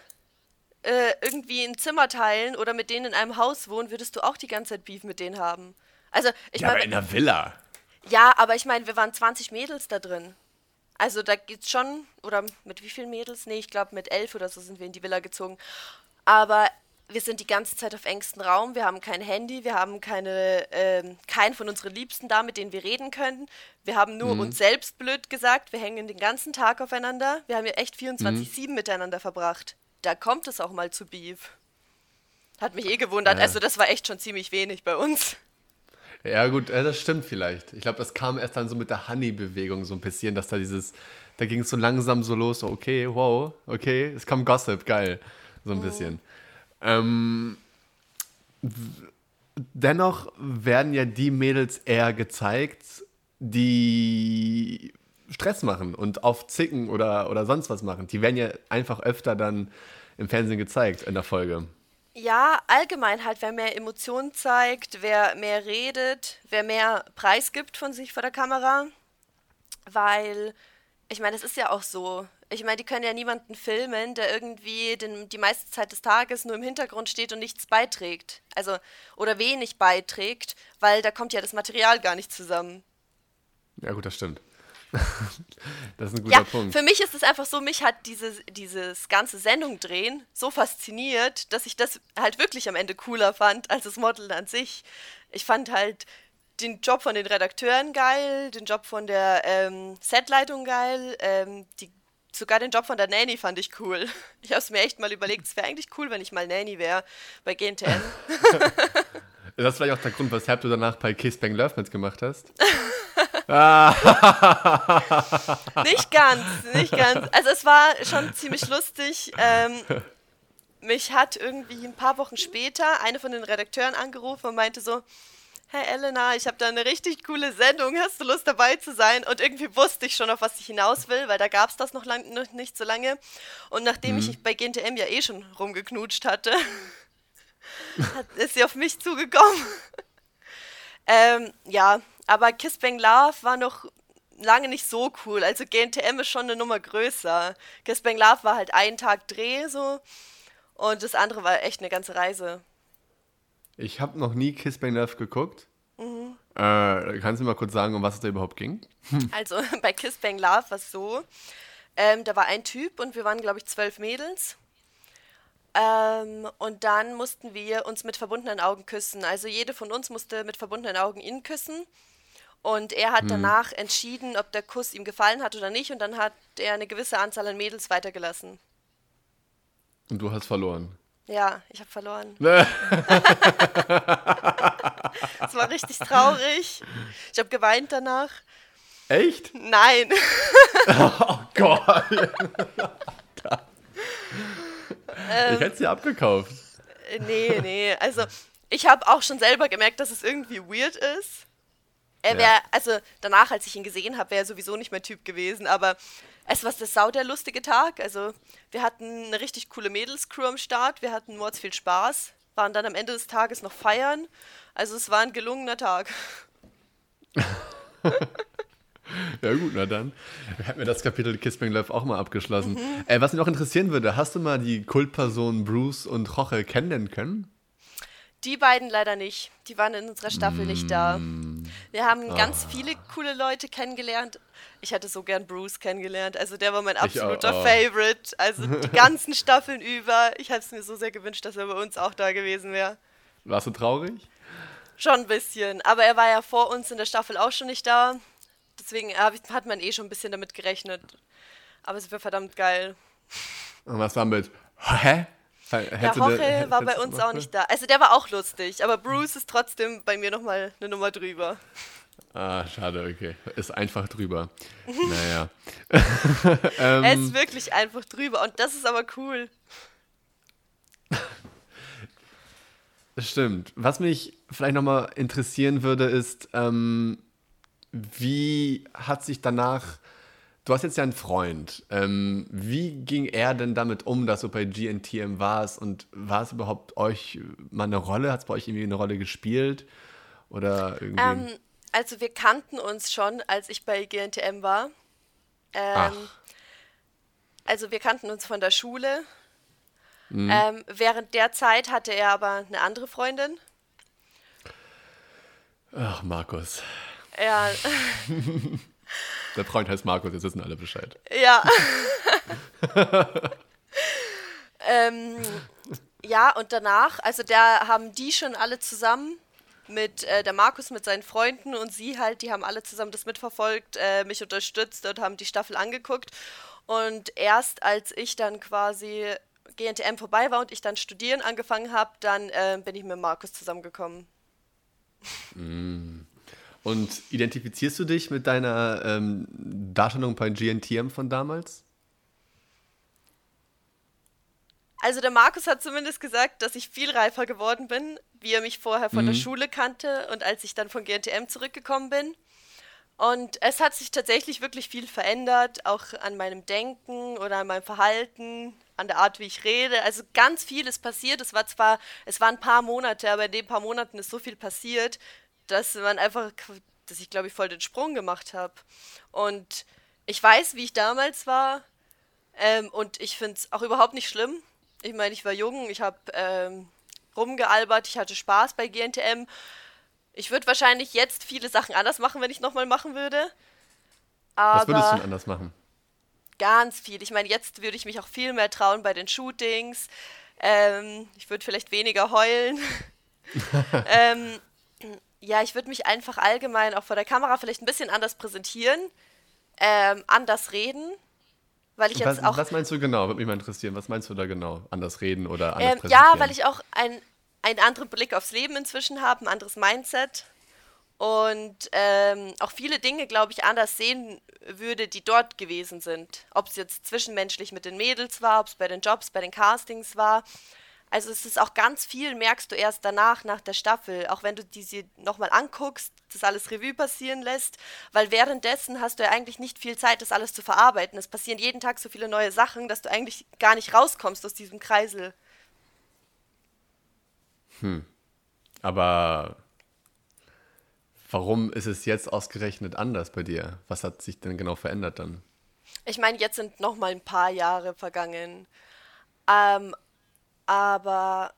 äh, irgendwie ein Zimmer teilen oder mit denen in einem Haus wohnen, würdest du auch die ganze Zeit Beef mit denen haben. Also, ich ja, meine. in der Villa. Ja, aber ich meine, wir waren 20 Mädels da drin. Also da geht's schon, oder mit wie vielen Mädels? Nee, ich glaube mit elf oder so sind wir in die Villa gezogen. Aber wir sind die ganze Zeit auf engstem Raum, wir haben kein Handy, wir haben keine, äh, keinen von unseren Liebsten da, mit denen wir reden können. Wir haben nur mhm. uns selbst blöd gesagt, wir hängen den ganzen Tag aufeinander. Wir haben ja echt 24-7 mhm. miteinander verbracht. Da kommt es auch mal zu Beef. Hat mich eh gewundert. Ja. Also das war echt schon ziemlich wenig bei uns. Ja, gut, äh, das stimmt vielleicht. Ich glaube, das kam erst dann so mit der Honey-Bewegung so ein bisschen, dass da dieses, da ging es so langsam so los, so, okay, wow, okay, es kam Gossip, geil, so ein bisschen. Ähm, dennoch werden ja die Mädels eher gezeigt, die Stress machen und auf Zicken oder, oder sonst was machen. Die werden ja einfach öfter dann im Fernsehen gezeigt in der Folge. Ja, allgemein halt, wer mehr Emotionen zeigt, wer mehr redet, wer mehr Preis gibt von sich vor der Kamera. Weil, ich meine, es ist ja auch so. Ich meine, die können ja niemanden filmen, der irgendwie den, die meiste Zeit des Tages nur im Hintergrund steht und nichts beiträgt. Also, oder wenig beiträgt, weil da kommt ja das Material gar nicht zusammen. Ja, gut, das stimmt. Das ist ein guter Ja, Punkt. für mich ist es einfach so, mich hat dieses, dieses ganze Sendung drehen so fasziniert, dass ich das halt wirklich am Ende cooler fand als das Modeln an sich. Ich fand halt den Job von den Redakteuren geil, den Job von der ähm, Setleitung geil, ähm, die, sogar den Job von der Nanny fand ich cool. Ich habe es mir echt mal überlegt, es wäre eigentlich cool, wenn ich mal Nanny wäre bei GNTN. Das ist vielleicht auch der Grund, weshalb du danach bei Kiss Bang Love mitgemacht hast. Nicht ganz, nicht ganz. Also es war schon ziemlich lustig. Ähm, mich hat irgendwie ein paar Wochen später eine von den Redakteuren angerufen und meinte so, Hey Elena, ich habe da eine richtig coole Sendung, hast du Lust dabei zu sein? Und irgendwie wusste ich schon, auf was ich hinaus will, weil da gab es das noch, lang, noch nicht so lange. Und nachdem ich bei GNTM ja eh schon rumgeknutscht hatte, hat, ist sie auf mich zugekommen. ähm, ja, aber Kiss Bang Love war noch lange nicht so cool. Also GNTM ist schon eine Nummer größer. Kiss Bang Love war halt ein Tag Dreh so und das andere war echt eine ganze Reise. Ich habe noch nie Kiss Bang Love geguckt. Mhm. Äh, kannst du mal kurz sagen, um was es da überhaupt ging? Also bei Kiss Bang Love war es so, ähm, da war ein Typ und wir waren, glaube ich, zwölf Mädels. Ähm, und dann mussten wir uns mit verbundenen Augen küssen. Also jede von uns musste mit verbundenen Augen ihn küssen. Und er hat danach entschieden, ob der Kuss ihm gefallen hat oder nicht. Und dann hat er eine gewisse Anzahl an Mädels weitergelassen. Und du hast verloren. Ja, ich habe verloren. Es war richtig traurig. Ich habe geweint danach. Echt? Nein. Oh Gott. Ähm. ich hätte sie abgekauft. Nee, nee. Also, ich habe auch schon selber gemerkt, dass es irgendwie weird ist. Er wäre, Ja. also danach, als ich ihn gesehen habe, wäre er sowieso nicht mein Typ gewesen, aber es war das sau der lustige Tag. Also, wir hatten eine richtig coole Mädelscrew am Start, wir hatten mords viel Spaß, waren dann am Ende des Tages noch feiern. Also, es war ein gelungener Tag. Ja gut, na dann. Hätten wir das Kapitel Kiss Bang Love auch mal abgeschlossen. Mhm. Äh, was mich noch interessieren würde, hast du mal die Kultpersonen Bruce und Roche kennenlernen können? Die beiden leider nicht. Die waren in unserer Staffel nicht da. Mm. Wir haben Ah. ganz viele coole Leute kennengelernt. Ich hätte so gern Bruce kennengelernt. Also der war mein absoluter auch. Favorite. Also die ganzen Staffeln über. Ich habe es mir so sehr gewünscht, dass er bei uns auch da gewesen wäre. Warst du traurig? Schon ein bisschen. Aber er war ja vor uns in der Staffel auch schon nicht da. Deswegen ich, hat man eh schon ein bisschen damit gerechnet. Aber es wäre verdammt geil. Und was war mit Hä? Der Hätte Roche der- war bei uns auch nicht da. Also der war auch lustig. Aber Bruce ist trotzdem bei mir nochmal eine Nummer drüber. Ah, schade, okay. Ist einfach drüber. naja. Er ist wirklich einfach drüber. Und das ist aber cool. Stimmt. Was mich vielleicht nochmal interessieren würde, ist, ähm, wie hat sich danach, du hast jetzt ja einen Freund, ähm, wie ging er denn damit um, dass du bei GNTM warst und war es überhaupt euch mal eine Rolle? Hat es bei euch irgendwie eine Rolle gespielt? Oder irgendwie? Ähm, also wir kannten uns schon, als ich bei GNTM war. Ähm, Ach. also wir kannten uns von der Schule. Mhm. Ähm, während der Zeit hatte er aber eine andere Freundin. Ach, Markus. Ja, Der Freund heißt Markus, jetzt wissen alle Bescheid. ja. ähm, ja, und danach, also da haben die schon alle zusammen mit äh, der Markus mit seinen Freunden und sie halt, die haben alle zusammen das mitverfolgt, äh, mich unterstützt und haben die Staffel angeguckt. Und erst als ich dann quasi GNTM vorbei war und ich dann studieren angefangen habe, dann äh, bin ich mit Markus zusammengekommen. Mm. Und identifizierst du dich mit deiner ähm, Darstellung bei GNTM von damals? Also der Markus hat zumindest gesagt, dass ich viel reifer geworden bin, wie er mich vorher von mhm. der Schule kannte und als ich dann von GNTM zurückgekommen bin. Und es hat sich tatsächlich wirklich viel verändert, auch an meinem Denken oder an meinem Verhalten, an der Art, wie ich rede. Also ganz viel ist passiert. Es war zwar, es waren ein paar Monate, aber in den paar Monaten ist so viel passiert, dass man einfach, dass ich glaube ich voll den Sprung gemacht habe. Und ich weiß, wie ich damals war. Ähm, und ich finde es auch überhaupt nicht schlimm. Ich meine, ich war jung, ich habe ähm, rumgealbert, ich hatte Spaß bei GNTM ich würde wahrscheinlich jetzt viele Sachen anders machen, wenn ich nochmal machen würde. Aber Was würdest du anders machen? Ganz viel. Ich meine, jetzt würde ich mich auch viel mehr trauen bei den Shootings. Ähm, ich würde vielleicht weniger heulen. ähm, ja, ich würde mich einfach allgemein auch vor der Kamera vielleicht ein bisschen anders präsentieren, ähm, anders reden, weil ich jetzt was, auch. Was meinst du genau? Würde mich mal interessieren. Was meinst du da genau? Anders reden oder anders ähm, präsentieren? Ja, weil ich auch ein einen anderen Blick aufs Leben inzwischen haben, ein anderes Mindset und ähm, auch viele Dinge, glaube ich, anders sehen würde, die dort gewesen sind. Ob es jetzt zwischenmenschlich mit den Mädels war, ob es bei den Jobs, bei den Castings war. Also es ist auch ganz viel, merkst du erst danach, nach der Staffel, auch wenn du diese nochmal anguckst, das alles Revue passieren lässt, weil währenddessen hast du ja eigentlich nicht viel Zeit, das alles zu verarbeiten. Es passieren jeden Tag so viele neue Sachen, dass du eigentlich gar nicht rauskommst aus diesem Kreisel. Hm. Aber warum ist es jetzt ausgerechnet anders bei dir? Was hat sich denn genau verändert dann? Ich meine, jetzt sind noch mal ein paar Jahre vergangen. Ähm, aber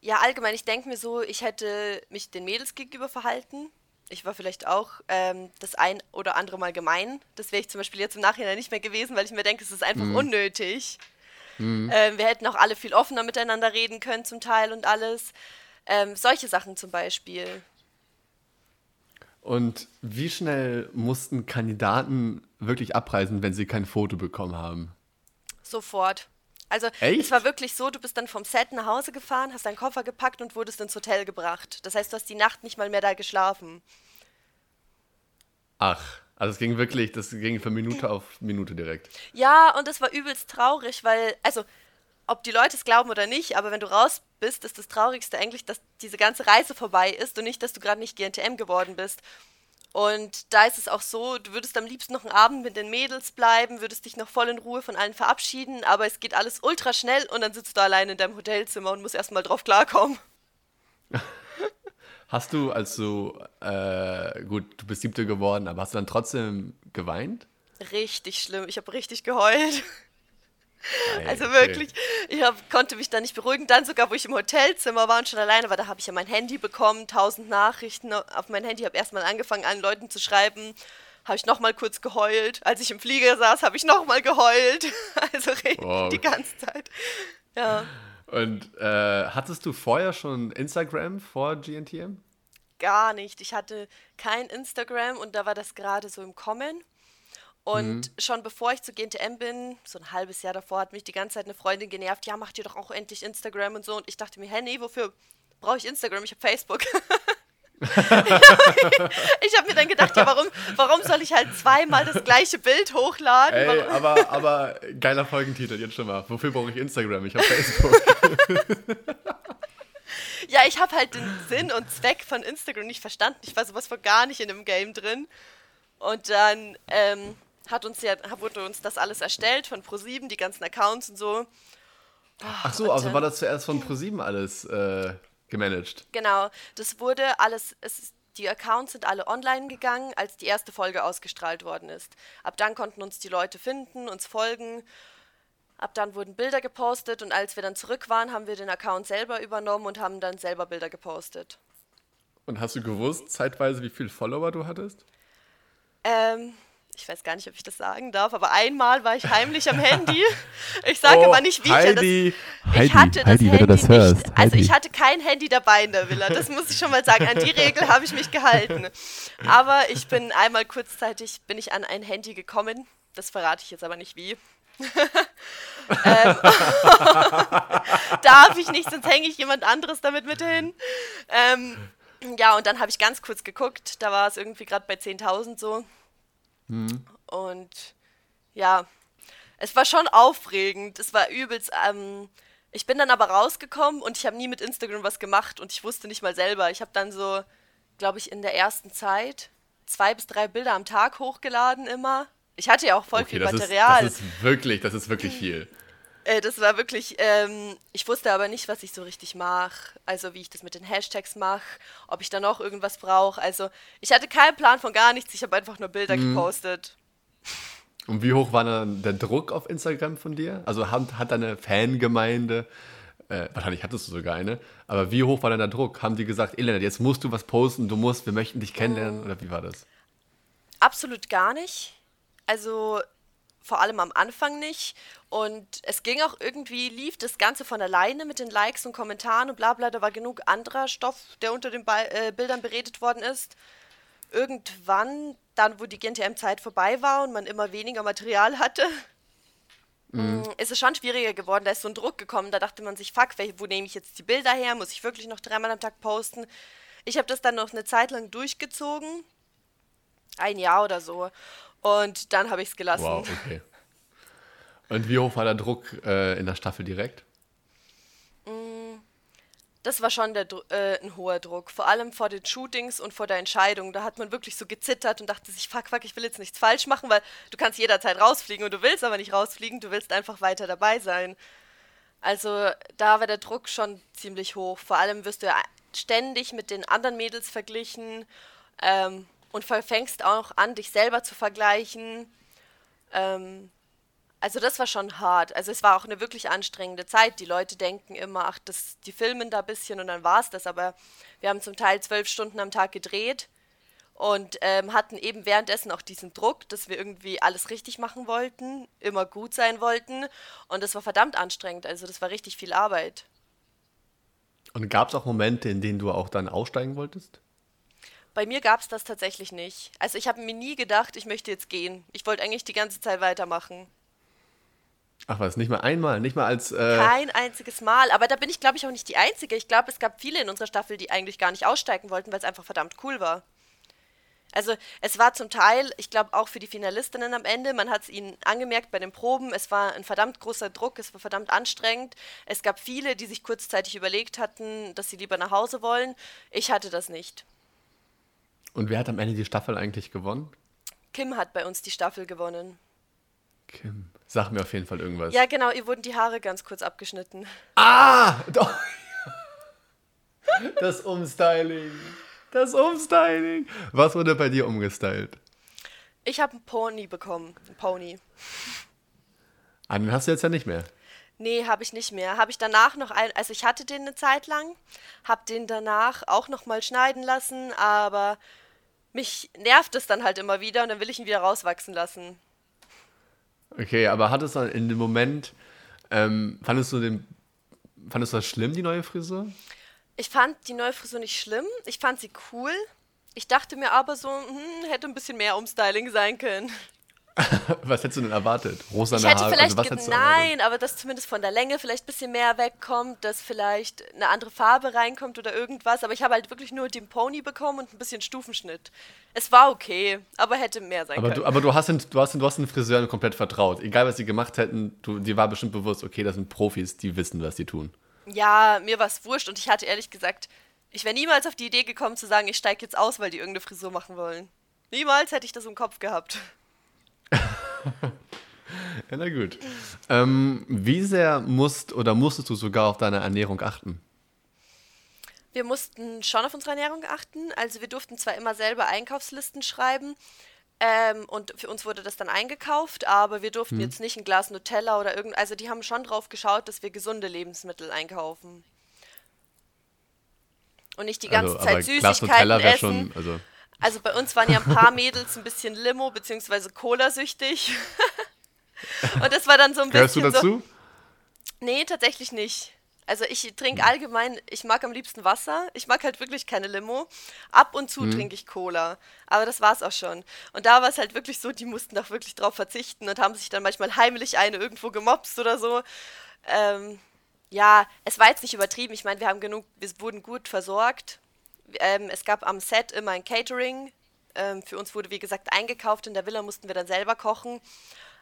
ja, allgemein, ich denke mir so, ich hätte mich den Mädels gegenüber verhalten. Ich war vielleicht auch ähm, das ein oder andere Mal gemein. Das wäre ich zum Beispiel jetzt im Nachhinein nicht mehr gewesen, weil ich mir denke, es ist einfach mhm. unnötig. Mhm. Ähm, wir hätten auch alle viel offener miteinander reden können zum Teil und alles. Ähm, solche Sachen zum Beispiel. Und wie schnell mussten Kandidaten wirklich abreisen, wenn sie kein Foto bekommen haben? Sofort. Also Echt? es war wirklich so, du bist dann vom Set nach Hause gefahren, hast deinen Koffer gepackt und wurdest ins Hotel gebracht. Das heißt, du hast die Nacht nicht mal mehr da geschlafen. Ach. Also es ging wirklich, das ging von Minute auf Minute direkt. Ja, und das war übelst traurig, weil, also, ob die Leute es glauben oder nicht, aber wenn du raus bist, ist das Traurigste eigentlich, dass diese ganze Reise vorbei ist und nicht, dass du gerade nicht GNTM geworden bist. Und da ist es auch so, du würdest am liebsten noch einen Abend mit den Mädels bleiben, würdest dich noch voll in Ruhe von allen verabschieden, aber es geht alles ultra schnell und dann sitzt du allein in deinem Hotelzimmer und musst erstmal drauf klarkommen. Hast du, als du, äh, gut, du bist siebte geworden, aber hast du dann trotzdem geweint? Richtig schlimm. Ich habe richtig geheult. Also wirklich, ich hab, konnte mich da nicht beruhigen. Dann sogar, wo ich im Hotelzimmer war und schon alleine war, da habe ich ja mein Handy bekommen, tausend Nachrichten auf mein Handy, habe erstmal angefangen, allen Leuten zu schreiben. Habe ich nochmal kurz geheult. Als ich im Flieger saß, habe ich nochmal geheult. Also wow. die ganze Zeit. Ja. Und äh, hattest du vorher schon Instagram vor GNTM? Gar nicht. Ich hatte kein Instagram und da war das gerade so im Kommen. Und mhm. schon bevor ich zu GNTM bin, so ein halbes Jahr davor, hat mich die ganze Zeit eine Freundin genervt, ja, mach dir doch auch endlich Instagram und so. Und ich dachte mir, hä, nee, wofür brauche ich Instagram? Ich habe Facebook. ich habe mir dann gedacht, ja, warum, warum soll ich halt zweimal das gleiche Bild hochladen? Ey, aber, aber geiler Folgentitel jetzt schon mal. Wofür brauche ich Instagram? Ich habe Facebook. ja, ich habe halt den Sinn und Zweck von Instagram nicht verstanden. Ich war sowas von gar nicht in dem Game drin. Und dann ähm, hat uns ja, wurde uns das alles erstellt von Pro7, die ganzen Accounts und so. Ach so, also war das zuerst von Pro7 alles äh, gemanagt. Genau, das wurde alles, es, die Accounts sind alle online gegangen, als die erste Folge ausgestrahlt worden ist. Ab dann konnten uns die Leute finden, uns folgen. Ab dann wurden Bilder gepostet und als wir dann zurück waren, haben wir den Account selber übernommen und haben dann selber Bilder gepostet. Und hast du gewusst, zeitweise, wie viele Follower du hattest? Ähm, ich weiß gar nicht, ob ich das sagen darf, aber einmal war ich heimlich am Handy. Ich sage oh, aber nicht, wie Heidi, ich das. Ich hatte das Heidi, Handy das hörst, nicht, also ich hatte kein Handy dabei in der Villa. Das muss ich schon mal sagen. An die Regel habe ich mich gehalten. Aber ich bin einmal kurzzeitig bin ich an ein Handy gekommen. Das verrate ich jetzt aber nicht wie. ähm, darf ich nicht, sonst hänge ich jemand anderes damit mit hin. Ähm, ja, und dann habe ich ganz kurz geguckt, da war es irgendwie gerade bei 10.000 so. Mhm. Und ja, es war schon aufregend. Es war übelst. Ähm, ich bin dann aber rausgekommen und ich habe nie mit Instagram was gemacht und ich wusste nicht mal selber. Ich habe dann so, glaube ich, in der ersten Zeit zwei bis drei Bilder am Tag hochgeladen immer. Ich hatte ja auch voll okay, viel das Material. Ist, das ist wirklich, das ist wirklich viel. Äh, das war wirklich, ähm, ich wusste aber nicht, was ich so richtig mache. Also wie ich das mit den Hashtags mache, ob ich da noch irgendwas brauche. Also ich hatte keinen Plan von gar nichts, ich habe einfach nur Bilder mhm. gepostet. Und wie hoch war dann der Druck auf Instagram von dir? Also hat, hat deine Fangemeinde, äh, wahrscheinlich hattest du sogar eine, aber wie hoch war dann der Druck? Haben die gesagt, Elena, jetzt musst du was posten, du musst, wir möchten dich kennenlernen oder wie war das? Absolut gar nicht. Also vor allem am Anfang nicht. Und es ging auch irgendwie, lief das Ganze von alleine mit den Likes und Kommentaren und bla bla. Da war genug anderer Stoff, der unter den Be äh, Bildern beredet worden ist. Irgendwann dann, wo die GNTM-Zeit vorbei war und man immer weniger Material hatte, mhm. Mm, ist es schon schwieriger geworden. Da ist so ein Druck gekommen. Da dachte man sich, fuck, wo nehme ich jetzt die Bilder her? Muss ich wirklich noch dreimal am Tag posten? Ich habe das dann noch eine Zeit lang durchgezogen. Ein Jahr oder so. Und dann habe ich es gelassen. Wow, okay. Und wie hoch war der Druck äh, in der Staffel direkt? das war schon der, äh, ein hoher Druck. Vor allem vor den Shootings und vor der Entscheidung. Da hat man wirklich so gezittert und dachte sich, fuck, fuck, ich will jetzt nichts falsch machen, weil du kannst jederzeit rausfliegen und du willst aber nicht rausfliegen, du willst einfach weiter dabei sein. Also da war der Druck schon ziemlich hoch. Vor allem wirst du ja ständig mit den anderen Mädels verglichen ähm, und fängst auch an, dich selber zu vergleichen. Ähm, also das war schon hart. Also es war auch eine wirklich anstrengende Zeit. Die Leute denken immer, ach, das, die filmen da ein bisschen und dann war es das. Aber wir haben zum Teil zwölf Stunden am Tag gedreht und ähm, hatten eben währenddessen auch diesen Druck, dass wir irgendwie alles richtig machen wollten, immer gut sein wollten. Und das war verdammt anstrengend. Also das war richtig viel Arbeit. Und gab es auch Momente, in denen du auch dann aussteigen wolltest? Bei mir gab es das tatsächlich nicht. Also ich habe mir nie gedacht, ich möchte jetzt gehen. Ich wollte eigentlich die ganze Zeit weitermachen. Ach was, nicht mal einmal, nicht mal als. Äh Kein einziges Mal. Aber da bin ich, glaube ich, auch nicht die Einzige. Ich glaube, es gab viele in unserer Staffel, die eigentlich gar nicht aussteigen wollten, weil es einfach verdammt cool war. Also es war zum Teil, ich glaube auch für die Finalistinnen am Ende, man hat es ihnen angemerkt bei den Proben, es war ein verdammt großer Druck, es war verdammt anstrengend. Es gab viele, die sich kurzzeitig überlegt hatten, dass sie lieber nach Hause wollen. Ich hatte das nicht. Und wer hat am Ende die Staffel eigentlich gewonnen? Kim hat bei uns die Staffel gewonnen. Kim. Sag mir auf jeden Fall irgendwas. Ja, genau, ihr wurden die Haare ganz kurz abgeschnitten. Ah! Doch. Das Umstyling. Das Umstyling. Was wurde bei dir umgestylt? Ich habe einen Pony bekommen. Ein Pony. Ah, den hast du jetzt ja nicht mehr. Nee, habe ich nicht mehr. Habe ich danach noch ein, also ich hatte den eine Zeit lang, habe den danach auch noch mal schneiden lassen, aber mich nervt es dann halt immer wieder und dann will ich ihn wieder rauswachsen lassen. Okay, aber hattest du in dem Moment, ähm, fandest du den, fandest du das schlimm, die neue Frisur? Ich fand die neue Frisur nicht schlimm. Ich fand sie cool. Ich dachte mir aber so, hm, hätte ein bisschen mehr Umstyling sein können. was hättest du denn erwartet? Rosa ich hätte Haare? Vielleicht also nein, aber dass zumindest von der Länge vielleicht ein bisschen mehr wegkommt, dass vielleicht eine andere Farbe reinkommt oder irgendwas. Aber ich habe halt wirklich nur den Pony bekommen und ein bisschen Stufenschnitt. Es war okay, aber hätte mehr sein aber können. Du, aber du hast, den, du, hast den, du hast den Friseuren komplett vertraut. Egal, was sie gemacht hätten, du, dir war bestimmt bewusst, okay, das sind Profis, die wissen, was sie tun. Ja, mir war es wurscht und ich hatte ehrlich gesagt, ich wäre niemals auf die Idee gekommen zu sagen, ich steige jetzt aus, weil die irgendeine Frisur machen wollen. Niemals hätte ich das im Kopf gehabt. ja, na gut. Ähm, wie sehr musst oder musstest du sogar auf deine Ernährung achten? Wir mussten schon auf unsere Ernährung achten. Also wir durften zwar immer selber Einkaufslisten schreiben ähm, und für uns wurde das dann eingekauft, aber wir durften hm. jetzt nicht ein Glas Nutella oder irgend. Also die haben schon drauf geschaut, dass wir gesunde Lebensmittel einkaufen. Und nicht die ganze also, Zeit Süßigkeiten essen. Schon, also also bei uns waren ja ein paar Mädels ein bisschen Limo bzw. Cola-süchtig. Und das war dann so ein Gehörst bisschen. Gehörst du dazu? So, nee, tatsächlich nicht. Also ich trinke allgemein, ich mag am liebsten Wasser. Ich mag halt wirklich keine Limo. Ab und zu Mhm. trinke ich Cola. Aber das war's auch schon. Und da war es halt wirklich so, die mussten auch wirklich drauf verzichten und haben sich dann manchmal heimlich eine irgendwo gemobst oder so. Ähm, ja, es war jetzt nicht übertrieben. Ich meine, wir haben genug, wir wurden gut versorgt. Ähm, es gab am Set immer ein Catering. Ähm, für uns wurde, wie gesagt, eingekauft. In der Villa mussten wir dann selber kochen.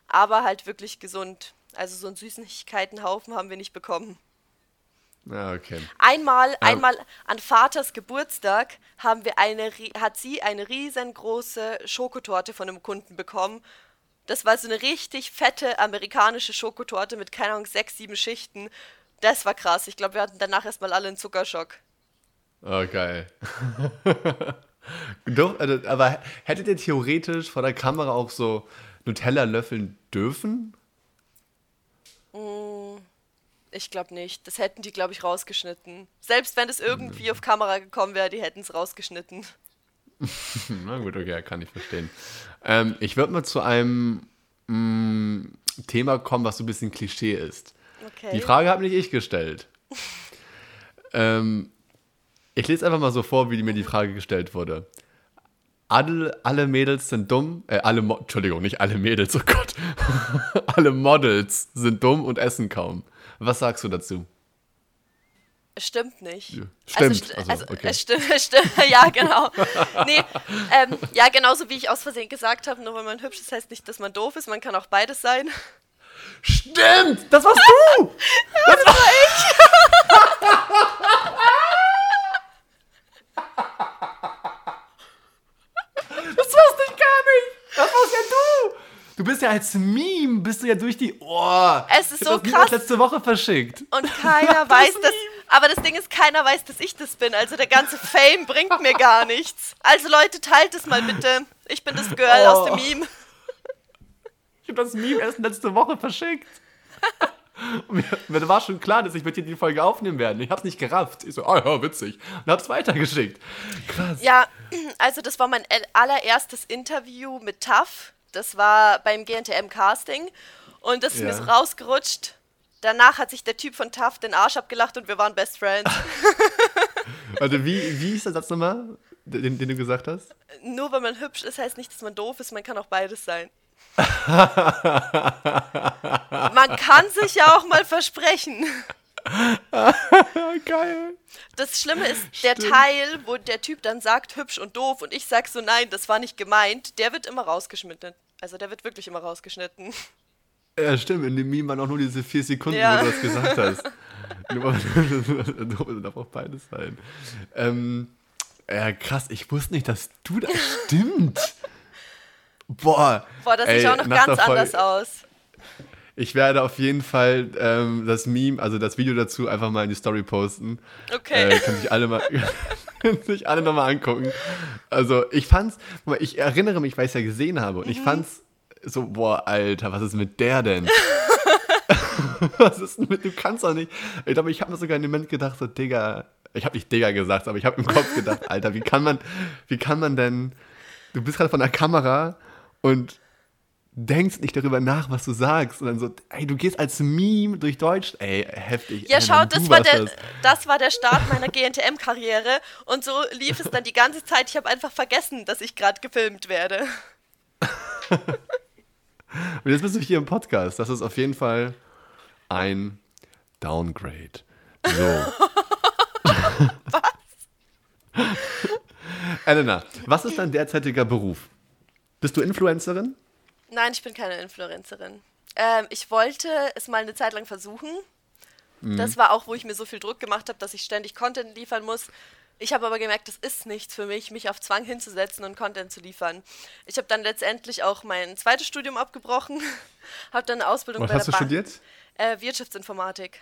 Aber halt wirklich gesund. Also so einen Süßigkeitenhaufen haben wir nicht bekommen. Ja, okay. Einmal, einmal an Vaters Geburtstag haben wir eine, hat sie eine riesengroße Schokotorte von einem Kunden bekommen. Das war so eine richtig fette amerikanische Schokotorte mit, keine Ahnung, sechs, sieben Schichten. Das war krass. Ich glaube, wir hatten danach erstmal alle einen Zuckerschock. Oh, geil. Doch, also, aber hättet ihr theoretisch vor der Kamera auch so Nutella löffeln dürfen? Ich glaube nicht. Das hätten die, glaube ich, rausgeschnitten. Selbst wenn es irgendwie auf Kamera gekommen wäre, die hätten es rausgeschnitten. Na gut, okay, kann ich verstehen. Ähm, ich würde mal zu einem mm, Thema kommen, was so ein bisschen Klischee ist. Okay. Die Frage habe nicht ich gestellt. ähm, ich lese einfach mal so vor, wie mir die Frage gestellt wurde. Alle, alle Mädels sind dumm, äh, alle, Mo Entschuldigung, nicht alle Mädels, oh Gott. alle Models sind dumm und essen kaum. Was sagst du dazu? Es stimmt nicht. Ja, Also, stimmt. st- Also, also, okay. es stimmt, es stimmt, ja, genau. Nee, ähm, ja, genauso wie ich aus Versehen gesagt habe, nur weil man hübsch ist, heißt nicht, dass man doof ist, man kann auch beides sein. Stimmt! Das warst du! das war ich! Das wusste ich gar nicht! Das warst ja du! Du bist ja als Meme, bist du ja durch die. Oh, Es ist ich so hab das Meme krass. letzte Woche verschickt. Und keiner weiß das. Aber das Ding ist, keiner weiß, dass ich das bin. Also der ganze Fame bringt mir gar nichts. Also Leute, teilt es mal bitte. Ich bin das Girl aus dem Oh. Meme. Ich habe das Meme erst letzte Woche verschickt. Und mir, mir war schon klar, dass ich mit dir die Folge aufnehmen werde. Ich hab's nicht gerafft. Ich so, ah ja, witzig. Und hab's weitergeschickt. Krass. Ja, also das war mein allererstes Interview mit TAF. Das war beim GNTM-Casting. Und das ist mir Ja. so rausgerutscht. Danach hat sich der Typ von TAF den Arsch abgelacht und wir waren Best Friends. Warte, wie, wie ist der Satz nochmal, den, den du gesagt hast? Nur weil man hübsch ist, heißt nicht, dass man doof ist. Man kann auch beides sein. man kann sich ja auch mal versprechen. Geil. Das Schlimme ist, der Stimmt. Teil, wo der Typ dann sagt, hübsch und doof und ich sag so, nein, das war nicht gemeint, der wird immer rausgeschnitten. Also der wird wirklich immer rausgeschnitten. Ja, stimmt. In dem Meme waren auch nur diese vier Sekunden, Ja. wo du das gesagt hast. Weil- darf auch beides sein. Ähm, ja, krass. Ich wusste nicht, dass du das stimmt. Boah. Boah, das ey, sieht auch noch ganz anders aus. Ich werde auf jeden Fall ähm, das Meme, also das Video dazu einfach mal in die Story posten. Okay. Äh, können sich alle mal, können sich alle nochmal angucken. Also ich fand's, ich erinnere mich, weil ich es ja gesehen habe und ich Mhm. fand's so, boah, Alter, was ist mit der denn? was ist denn mit, du kannst doch nicht. Ich glaube, ich habe mir sogar in dem Moment gedacht, so, Digga, ich habe nicht Digga gesagt, aber ich habe im Kopf gedacht, Alter, wie kann man, wie kann man denn, du bist gerade von der Kamera und denkst nicht darüber nach, was du sagst. Und dann so, ey, du gehst als Meme durch Deutsch. Ey, heftig. Ja, ey, schau, Mann, du das war, der, das. das war der Start meiner GNTM-Karriere und so lief es dann die ganze Zeit. Ich habe einfach vergessen, dass ich gerade gefilmt werde. Und jetzt bist du hier im Podcast. Das ist auf jeden Fall ein Downgrade. So. was? Elena, was ist dein derzeitiger Beruf? Bist du Influencerin? Nein, ich bin keine Influencerin. Ähm, ich wollte es mal eine Zeit lang versuchen. Mhm. Das war auch, wo ich mir so viel Druck gemacht habe, dass ich ständig Content liefern muss. Ich habe aber gemerkt, das ist nichts für mich, mich auf Zwang hinzusetzen und Content zu liefern. Ich habe dann letztendlich auch mein zweites Studium abgebrochen, habe dann eine Ausbildung Was bei hast du der Bank. studiert? Äh, Wirtschaftsinformatik.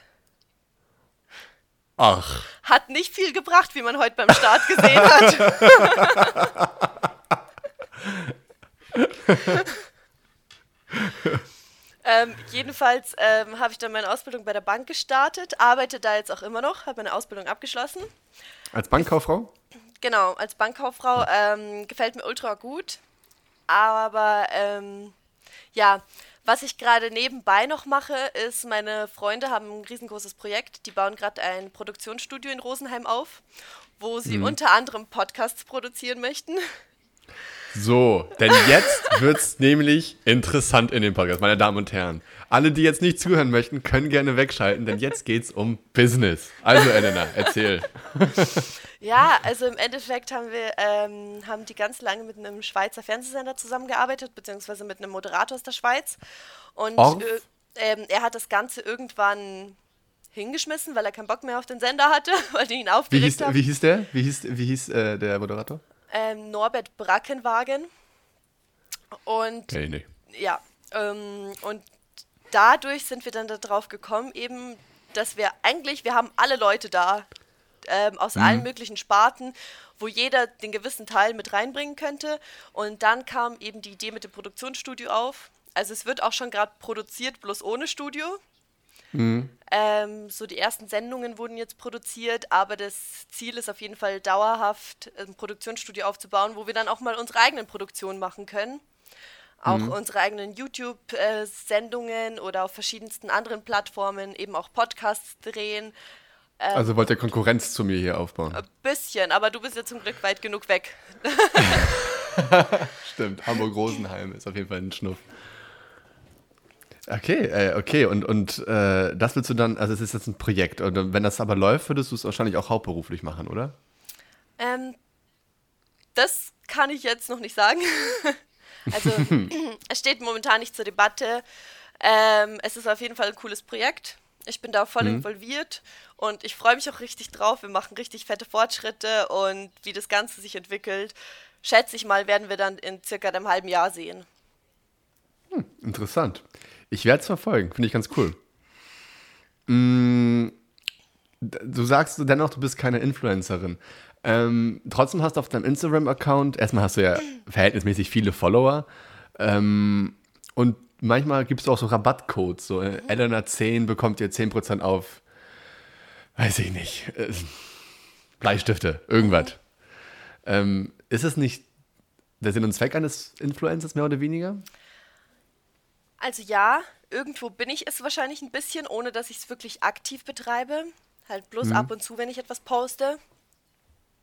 Ach. Hat nicht viel gebracht, wie man heute beim Start gesehen hat. ähm, jedenfalls ähm, habe ich dann meine Ausbildung bei der Bank gestartet, arbeite da jetzt auch immer noch, habe meine Ausbildung abgeschlossen. Als Bankkauffrau? Genau, als Bankkauffrau ähm, gefällt mir ultra gut. Aber ähm, ja, Was ich gerade nebenbei noch mache, ist, meine Freunde haben ein riesengroßes Projekt. Die bauen gerade ein Produktionsstudio in Rosenheim auf, wo sie mhm. unter anderem Podcasts produzieren möchten. So, denn jetzt wird es nämlich interessant in dem Podcast, meine Damen und Herren. Alle, die jetzt nicht zuhören möchten, können gerne wegschalten, denn jetzt geht es um Business. Also, Elena, erzähl. Ja, also im Endeffekt haben wir ähm, haben die ganz lange mit einem Schweizer Fernsehsender zusammengearbeitet, beziehungsweise mit einem Moderator aus der Schweiz. Und äh, ähm, er hat das Ganze irgendwann hingeschmissen, weil er keinen Bock mehr auf den Sender hatte, weil die ihn aufgeregt wie hieß, haben. Wie hieß der? Wie hieß, wie hieß äh, der Moderator? Ähm, Norbert Brackenwagen. Und okay, nee. ja, ähm, und dadurch sind wir dann darauf gekommen, eben, dass wir eigentlich, wir haben alle Leute da, ähm, aus mhm. allen möglichen Sparten, wo jeder den gewissen Teil mit reinbringen könnte. Und dann kam eben die Idee mit dem Produktionsstudio auf. Also es wird auch schon gerade produziert, bloß ohne Studio. Mhm. Ähm, so die ersten Sendungen wurden jetzt produziert, aber das Ziel ist auf jeden Fall dauerhaft ein Produktionsstudio aufzubauen, wo wir dann auch mal unsere eigenen Produktionen machen können auch mhm. unsere eigenen YouTube-Sendungen oder auf verschiedensten anderen Plattformen eben auch Podcasts drehen. Ähm, also wollt ihr Konkurrenz zu mir hier aufbauen? Ein bisschen, aber du bist ja zum Glück weit genug weg. Stimmt, Hamburg-Rosenheim ist auf jeden Fall ein Schnuff. Okay, äh, okay, und, und äh, das willst du dann, also es ist jetzt ein Projekt, und wenn das aber läuft, würdest du es wahrscheinlich auch hauptberuflich machen, oder? Ähm, das kann ich jetzt noch nicht sagen. Also es steht momentan nicht zur Debatte. Ähm, es ist auf jeden Fall ein cooles Projekt. Ich bin da voll mhm. involviert und ich freue mich auch richtig drauf. Wir machen richtig fette Fortschritte und wie das Ganze sich entwickelt, schätze ich mal, werden wir dann in circa einem halben Jahr sehen. Hm, interessant. Ich werde es verfolgen, finde ich ganz cool. Mm, du sagst dennoch, du bist keine Influencerin. Ähm, trotzdem hast du auf deinem Instagram-Account, erstmal hast du ja verhältnismäßig viele Follower. Ähm, und manchmal gibt es auch so Rabattcodes. So, äh, Elena 10 bekommt ihr 10% auf, weiß ich nicht, äh, Bleistifte, irgendwas. Ähm, ist es nicht der Sinn und Zweck eines Influencers mehr oder weniger? Also ja, irgendwo bin ich es wahrscheinlich ein bisschen, ohne dass ich es wirklich aktiv betreibe. Halt bloß mhm. ab und zu, wenn ich etwas poste.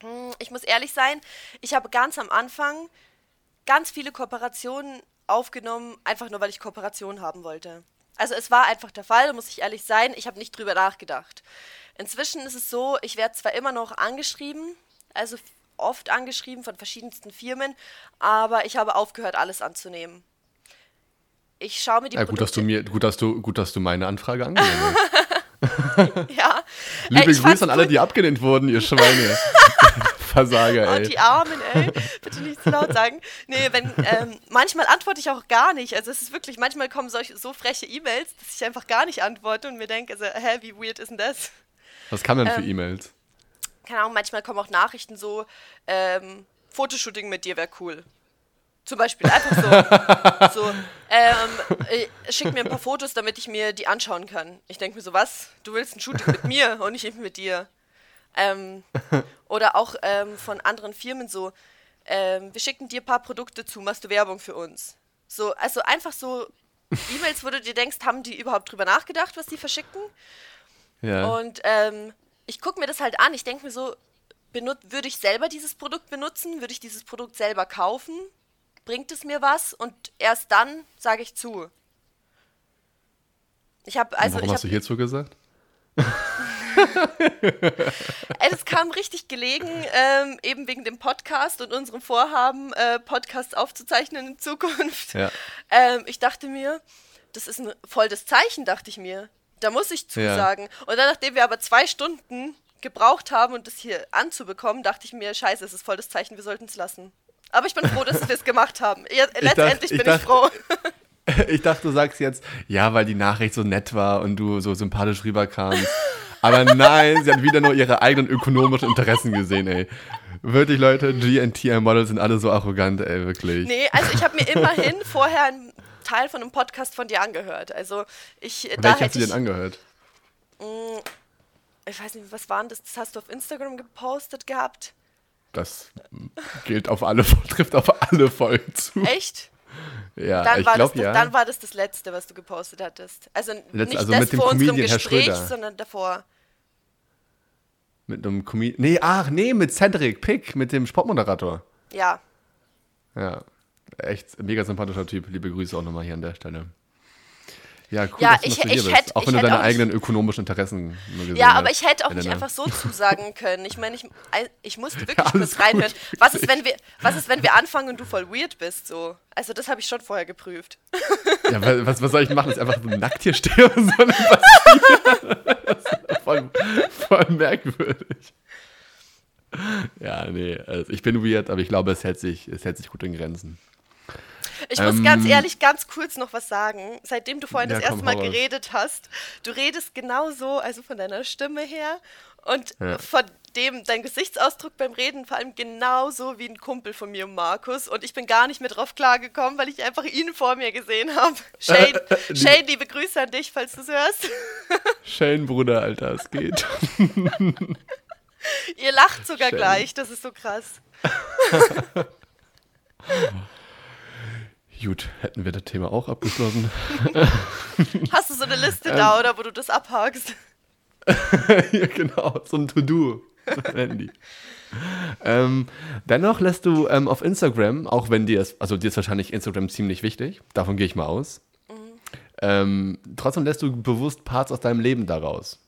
Hm, ich muss ehrlich sein, ich habe ganz am Anfang ganz viele Kooperationen aufgenommen, einfach nur weil ich Kooperationen haben wollte. Also es war einfach der Fall, muss ich ehrlich sein, ich habe nicht drüber nachgedacht. Inzwischen ist es so, ich werde zwar immer noch angeschrieben, also oft angeschrieben von verschiedensten Firmen, aber ich habe aufgehört, alles anzunehmen. Ich schaue mir die ja, gut, dass du mir, gut, dass du, gut, dass du meine Anfrage angenommen hast. ja. Liebe äh, Grüße an alle, die abgelehnt wurden, ihr Schweine. Versager, oh, ey. Oh, die Armen, ey. Bitte nicht zu laut sagen. Nee, wenn, ähm, manchmal antworte ich auch gar nicht. Also es ist wirklich, manchmal kommen solche, so freche E-Mails, dass ich einfach gar nicht antworte und mir denke, also, hä, wie weird ist denn das? Was kann denn für ähm, E-Mails? Keine Ahnung, manchmal kommen auch Nachrichten so, ähm, Fotoshooting mit dir wäre cool. Zum Beispiel einfach so. so ähm, äh, schick mir ein paar Fotos, damit ich mir die anschauen kann. Ich denke mir so, was? Du willst ein Shooting mit mir und nicht mit dir. Ähm, oder auch ähm, von anderen Firmen so, ähm, wir schicken dir ein paar Produkte zu, machst du Werbung für uns. So, also einfach so E-Mails, wo du dir denkst, haben die überhaupt drüber nachgedacht, was die verschicken? Ja. Und ähm, ich gucke mir das halt an. Ich denke mir so, würde ich selber dieses Produkt benutzen? Würde ich dieses Produkt selber kaufen? Bringt es mir was und erst dann sage ich zu. Ich habe also. Warum ich hast du hierzu gesagt? es kam richtig gelegen, ähm, eben wegen dem Podcast und unserem Vorhaben, äh, Podcasts aufzuzeichnen in Zukunft. Ja. Ähm, ich dachte mir, das ist ein voll das Zeichen, dachte ich mir. Da muss ich zusagen. Ja. Und dann, nachdem wir aber zwei Stunden gebraucht haben, um das hier anzubekommen, dachte ich mir, scheiße, es ist voll das Zeichen, wir sollten es lassen. Aber ich bin froh, dass wir es gemacht haben. letztendlich ich dachte, bin ich, dachte, ich froh. Ich dachte, du sagst jetzt, ja, weil die Nachricht so nett war und du so sympathisch rüberkamst. Aber nein, sie hat wieder nur ihre eigenen ökonomischen Interessen gesehen, ey. Wirklich, Leute, GNTM-Models sind alle so arrogant, ey, wirklich. Nee, also ich habe mir immerhin vorher einen Teil von einem Podcast von dir angehört. Also ich. Welchen hast du denn angehört? Mh, mm, ich weiß nicht, was war denn das? Das hast du auf Instagram gepostet gehabt. Das gilt auf alle, trifft auf alle Folgen zu. Echt? Ja, Dann, ich glaube ja. dann war das das Letzte, was du gepostet hattest. Also Letz- nicht also das mit dem vor unserem Comedian Herr Gespräch, sondern davor. Mit einem Comedian. Nee, ach, nee, mit Cedric Pick, mit dem Sportmoderator. Ja. Ja, echt mega sympathischer Typ. Liebe Grüße auch nochmal hier an der Stelle. Ja, cool, Ja, dass du ich- so hier ich bist. hätt- auch ich wenn du deine eigenen ökonomischen Interessen nur gesehen Ja, aber ich hätte auch nicht einfach so zusagen können. Ich meine, ich, ich musste wirklich Ja, kurz reinhören. gut, Was ist, wenn wir, was ist, wenn wir anfangen und du voll weird bist? So. Also das habe ich schon vorher geprüft. Ja, wa- was, was soll ich machen? Ist einfach so nackt hier stehen und denn passieren? Das ist voll, voll merkwürdig. Ja, nee, also ich bin weird, aber ich glaube, es hält sich, es hält sich gut in Grenzen. Ich muss Ähm, ganz ehrlich ganz kurz noch was sagen. Seitdem du vorhin Ja, das komm, erste Mal hau raus. geredet hast, du redest genau so, also von deiner Stimme her und Ja. von dem, dein Gesichtsausdruck beim Reden vor allem genauso wie ein Kumpel von mir, Markus. Und ich bin gar nicht mehr drauf klargekommen, weil ich einfach ihn vor mir gesehen habe. Shane, Shane, liebe Grüße an dich, falls du es hörst. Shane, Bruder, Alter, es geht. Ihr lacht sogar Shane. gleich, das ist so krass. Gut, hätten wir das Thema auch abgeschlossen. Hast du so eine Liste Ähm. da, oder wo du das abhakst? ja, genau, so ein To-Do. die. ähm, dennoch lässt du ähm, auf Instagram, auch wenn dir es, also dir ist wahrscheinlich Instagram ziemlich wichtig, davon gehe ich mal aus, ähm, trotzdem lässt du bewusst Parts aus deinem Leben daraus.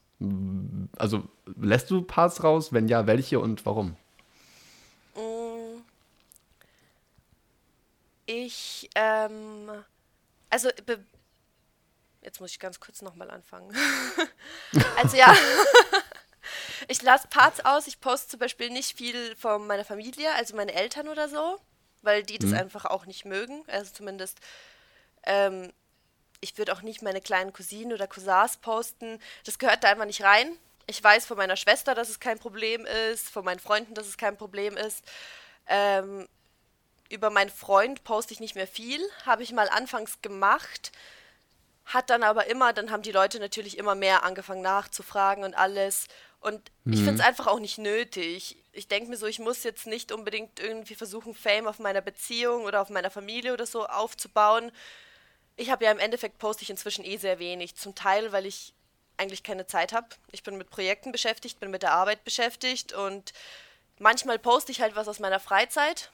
Also lässt du Parts raus? Wenn ja, welche und warum? Ich, ähm, also, be jetzt muss ich ganz kurz nochmal anfangen. also ja, ich lasse Parts aus. Ich poste zum Beispiel nicht viel von meiner Familie, also meine Eltern oder so, weil die das einfach auch nicht mögen. Also zumindest, ähm, ich würde auch nicht meine kleinen Cousinen oder Cousins posten. Das gehört da einfach nicht rein. Ich weiß von meiner Schwester, dass es kein Problem ist, von meinen Freunden, dass es kein Problem ist. Ähm, über meinen Freund poste ich nicht mehr viel. Habe ich mal anfangs gemacht. Hat dann aber immer, dann haben die Leute natürlich immer mehr angefangen nachzufragen und alles. Und ich finde es einfach auch nicht nötig. Ich denke mir so, ich muss jetzt nicht unbedingt irgendwie versuchen, Fame auf meiner Beziehung oder auf meiner Familie oder so aufzubauen. Ich habe ja im Endeffekt poste ich inzwischen eh sehr wenig. Zum Teil, weil ich eigentlich keine Zeit habe. Ich bin mit Projekten beschäftigt, bin mit der Arbeit beschäftigt und manchmal poste ich halt was aus meiner Freizeit.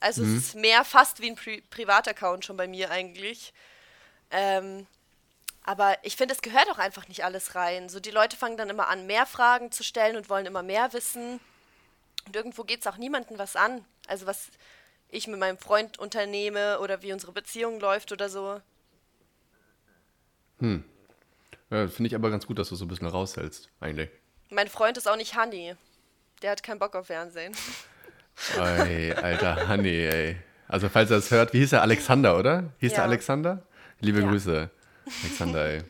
Also es ist mehr fast wie ein Pri Privataccount schon bei mir eigentlich. Ähm, aber ich finde, es gehört auch einfach nicht alles rein. So die Leute fangen dann immer an, mehr Fragen zu stellen und wollen immer mehr wissen. Und irgendwo geht es auch niemandem was an. Also was ich mit meinem Freund unternehme oder wie unsere Beziehung läuft oder so. Ja, Finde ich aber ganz gut, dass du so ein bisschen raushältst, eigentlich. Mein Freund ist auch nicht Honey. Der hat keinen Bock auf Fernsehen. Ey, alter Honey, ey. Also falls er das hört, wie hieß er? Alexander, oder? Hieß Ja. der Alexander? Liebe Ja. Grüße, Alexander, ey.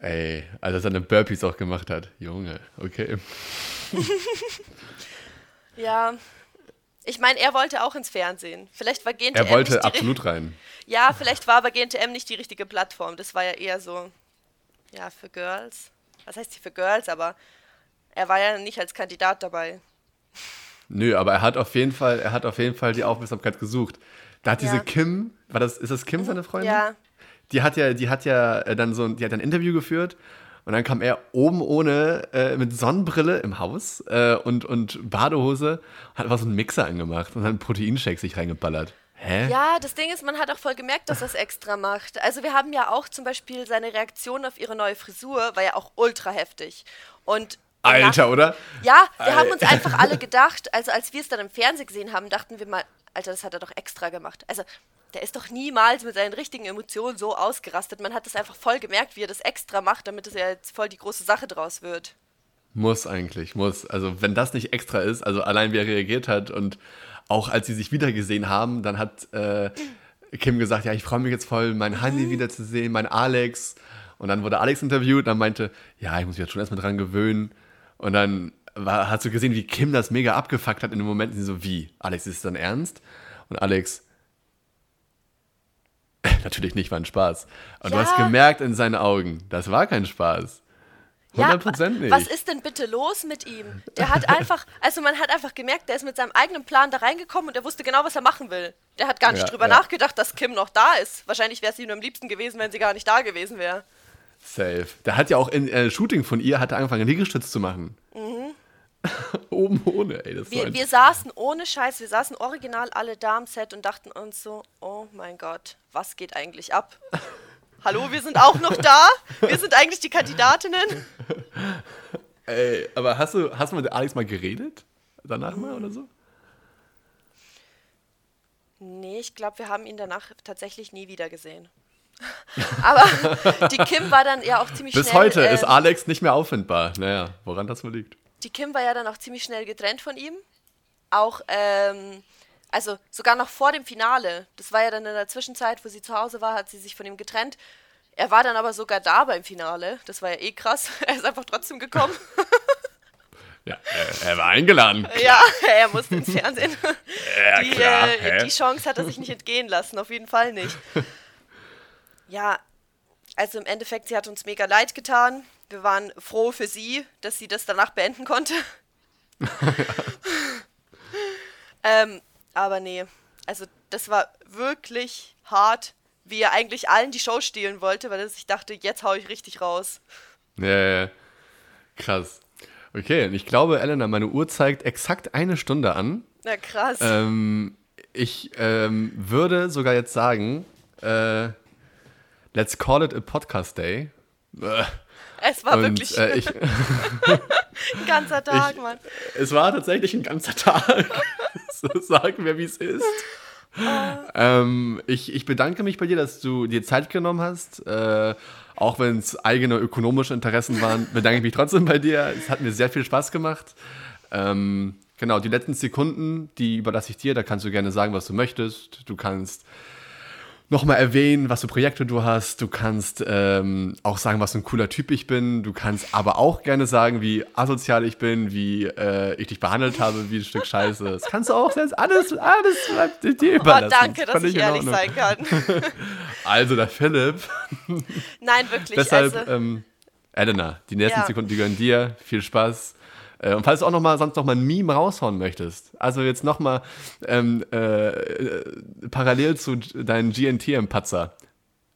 Ey, als er seine Burpees auch gemacht hat. Junge, okay. Ja. Ich meine, er wollte auch ins Fernsehen. Vielleicht war GNTM Er wollte absolut rein. Ja, vielleicht war aber GNTM nicht die richtige Plattform. Das war ja eher so, ja, für Girls. Was heißt hier für Girls? Aber er war ja nicht als Kandidat dabei. Nö, aber er hat auf jeden Fall, er hat auf jeden Fall die Aufmerksamkeit gesucht. Da hat diese Ja. Kim, war das, ist das Kim seine Freundin? Ja, Die hat ja, die hat ja äh, dann so ein, die hat ein Interview geführt und dann kam er oben ohne, äh, mit Sonnenbrille im Haus äh, und, und Badehose, hat einfach so einen Mixer angemacht und hat einen Proteinshake sich reingeballert. Hä? ja, das Ding ist, man hat auch voll gemerkt, dass er es extra macht. Also wir haben ja auch zum Beispiel seine Reaktion auf ihre neue Frisur, war ja auch ultra heftig. Und Alter, Nach- oder? Ja, wir haben uns einfach alle gedacht, also als wir es dann im Fernsehen gesehen haben, dachten wir mal, Alter, das hat er doch extra gemacht. Also, der ist doch niemals mit seinen richtigen Emotionen so ausgerastet. Man hat das einfach voll gemerkt, wie er das extra macht, damit es ja jetzt voll die große Sache draus wird. Muss eigentlich, muss. Also wenn das nicht extra ist, also allein wie er reagiert hat und auch als sie sich wiedergesehen haben, dann hat äh, Kim gesagt, ja, ich freue mich jetzt voll, mein Handy wiederzusehen, mein Alex. Und dann wurde Alex interviewt und dann meinte, ja, ich muss mich jetzt schon erstmal dran gewöhnen. Und dann war, hast du gesehen, wie Kim das mega abgefuckt hat in dem Moment. Sie so, wie? Alex, ist es dann ernst? Und Alex, natürlich nicht, war ein Spaß. Und du Ja. hast gemerkt in seinen Augen, das war kein Spaß. Hundertprozentig. Ja, was ist denn bitte los mit ihm? Der hat einfach, also man hat einfach gemerkt, der ist mit seinem eigenen Plan da reingekommen und er wusste genau, was er machen will. Der hat gar nicht ja, drüber ja. nachgedacht, dass Kim noch da ist. Wahrscheinlich wäre es ihm am liebsten gewesen, wenn sie gar nicht da gewesen wäre. Safe. Der hat ja auch in äh, Shooting von ihr hat er angefangen, Liegestütz zu machen. Mhm. Oben ohne, ey. Das wir, wir saßen ohne Scheiß, wir saßen original alle da am Set und dachten uns so, oh mein Gott, was geht eigentlich ab? Hallo, wir sind auch noch da. Wir sind eigentlich die Kandidatinnen. Ey, aber hast du, hast du mit Alex mal geredet? Danach mal oder so? Nee, ich glaube, wir haben ihn danach tatsächlich nie wieder gesehen. aber die Kim war dann ja auch ziemlich Bis schnell. Bis heute ähm, ist Alex nicht mehr auffindbar. Naja, woran das wohl liegt. Die Kim war ja dann auch ziemlich schnell getrennt von ihm. Auch, ähm, also sogar noch vor dem Finale. Das war ja dann in der Zwischenzeit, wo sie zu Hause war, hat sie sich von ihm getrennt. Er war dann aber sogar da beim Finale. Das war ja eh krass. Er ist einfach trotzdem gekommen. Ja, er, war eingeladen. ja, er musste ins Fernsehen. Ja, die, klar. Äh, die Chance hat er sich nicht entgehen lassen, auf jeden Fall nicht. Ja, also im Endeffekt, sie hat uns mega leid getan. Wir waren froh für sie, dass sie das danach beenden konnte. ähm, aber nee, also das war wirklich hart, wie er eigentlich allen die Show stehlen wollte, weil sich dachte, jetzt hau ich richtig raus. Ja, ja, ja. krass. Okay, und ich glaube, Elena, meine Uhr zeigt exakt eine Stunde an. Na krass. Ähm, ich ähm, würde sogar jetzt sagen, äh, let's call it a Podcast day. Es war und, wirklich äh, ich, ein ganzer Tag, ich, Mann. Es war tatsächlich ein ganzer Tag. so sagen wir, wie es ist. Ähm, ich, ich bedanke mich bei dir, dass du dir Zeit genommen hast. Äh, auch wenn es eigene ökonomische Interessen waren, bedanke ich mich trotzdem bei dir. Es hat mir sehr viel Spaß gemacht. Ähm, genau, die letzten Sekunden, die überlasse ich dir. Da kannst du gerne sagen, was du möchtest. Du kannst nochmal erwähnen, was für Projekte du hast. Du kannst ähm, auch sagen, was für ein cooler Typ ich bin. Du kannst aber auch gerne sagen, wie asozial ich bin, wie äh, ich dich behandelt habe, wie ein Stück Scheiße. Das kannst du auch selbst alles, alles bleibt dir oh, überlassen. Oh, danke, dass ich ehrlich sein kann. also der Philipp. Nein, wirklich. Deshalb, also, ähm, Elena, die nächsten ja. Sekunden, die gehören dir. Viel Spaß. Äh, und falls du auch noch mal, sonst noch mal ein Meme raushauen möchtest, also jetzt noch mal ähm, äh, parallel zu deinen GNT-Patzer,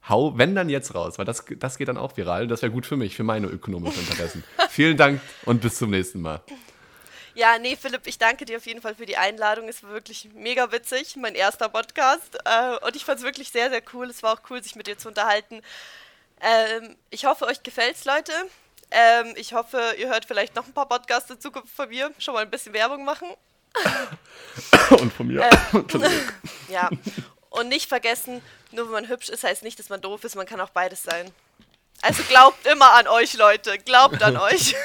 hau, wenn dann jetzt raus, weil das, das geht dann auch viral. Das wäre gut für mich, für meine ökonomischen Interessen. Vielen Dank und bis zum nächsten Mal. Ja, nee, Philipp, ich danke dir auf jeden Fall für die Einladung. Es war wirklich mega witzig, mein erster Podcast. Äh, und ich fand es wirklich sehr, sehr cool. Es war auch cool, sich mit dir zu unterhalten. Ähm, ich hoffe, euch gefällt's, Leute. Ähm, ich hoffe, ihr hört vielleicht noch ein paar Podcasts in Zukunft von mir. Schon mal ein bisschen Werbung machen. Und von mir. Ähm, ja. Und nicht vergessen, nur wenn man hübsch ist, heißt nicht, dass man doof ist. Man kann auch beides sein. Also glaubt immer an euch, Leute. Glaubt an euch.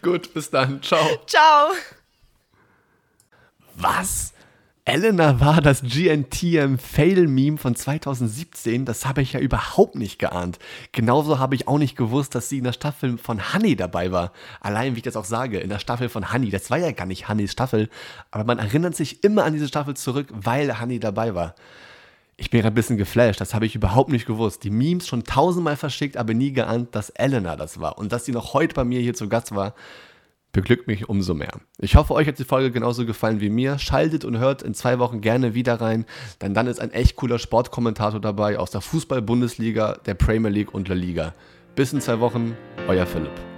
Gut, bis dann. Ciao. Ciao. Was? Elena war das GNTM Fail-Meme von 2017. Das habe ich ja überhaupt nicht geahnt. Genauso habe ich auch nicht gewusst, dass sie in der Staffel von Honey dabei war. Allein, wie ich das auch sage, in der Staffel von Honey. Das war ja gar nicht Honeys Staffel. Aber man erinnert sich immer an diese Staffel zurück, weil Honey dabei war. Ich bin ein bisschen geflasht, das habe ich überhaupt nicht gewusst. Die Memes schon tausendmal verschickt, aber nie geahnt, dass Elena das war. Und dass sie noch heute bei mir hier zu Gast war, beglückt mich umso mehr. Ich hoffe, euch hat die Folge genauso gefallen wie mir. Schaltet und hört in zwei Wochen gerne wieder rein, denn dann ist ein echt cooler Sportkommentator dabei aus der Fußball-Bundesliga, der Premier League und La Liga. Bis in zwei Wochen, euer Philipp.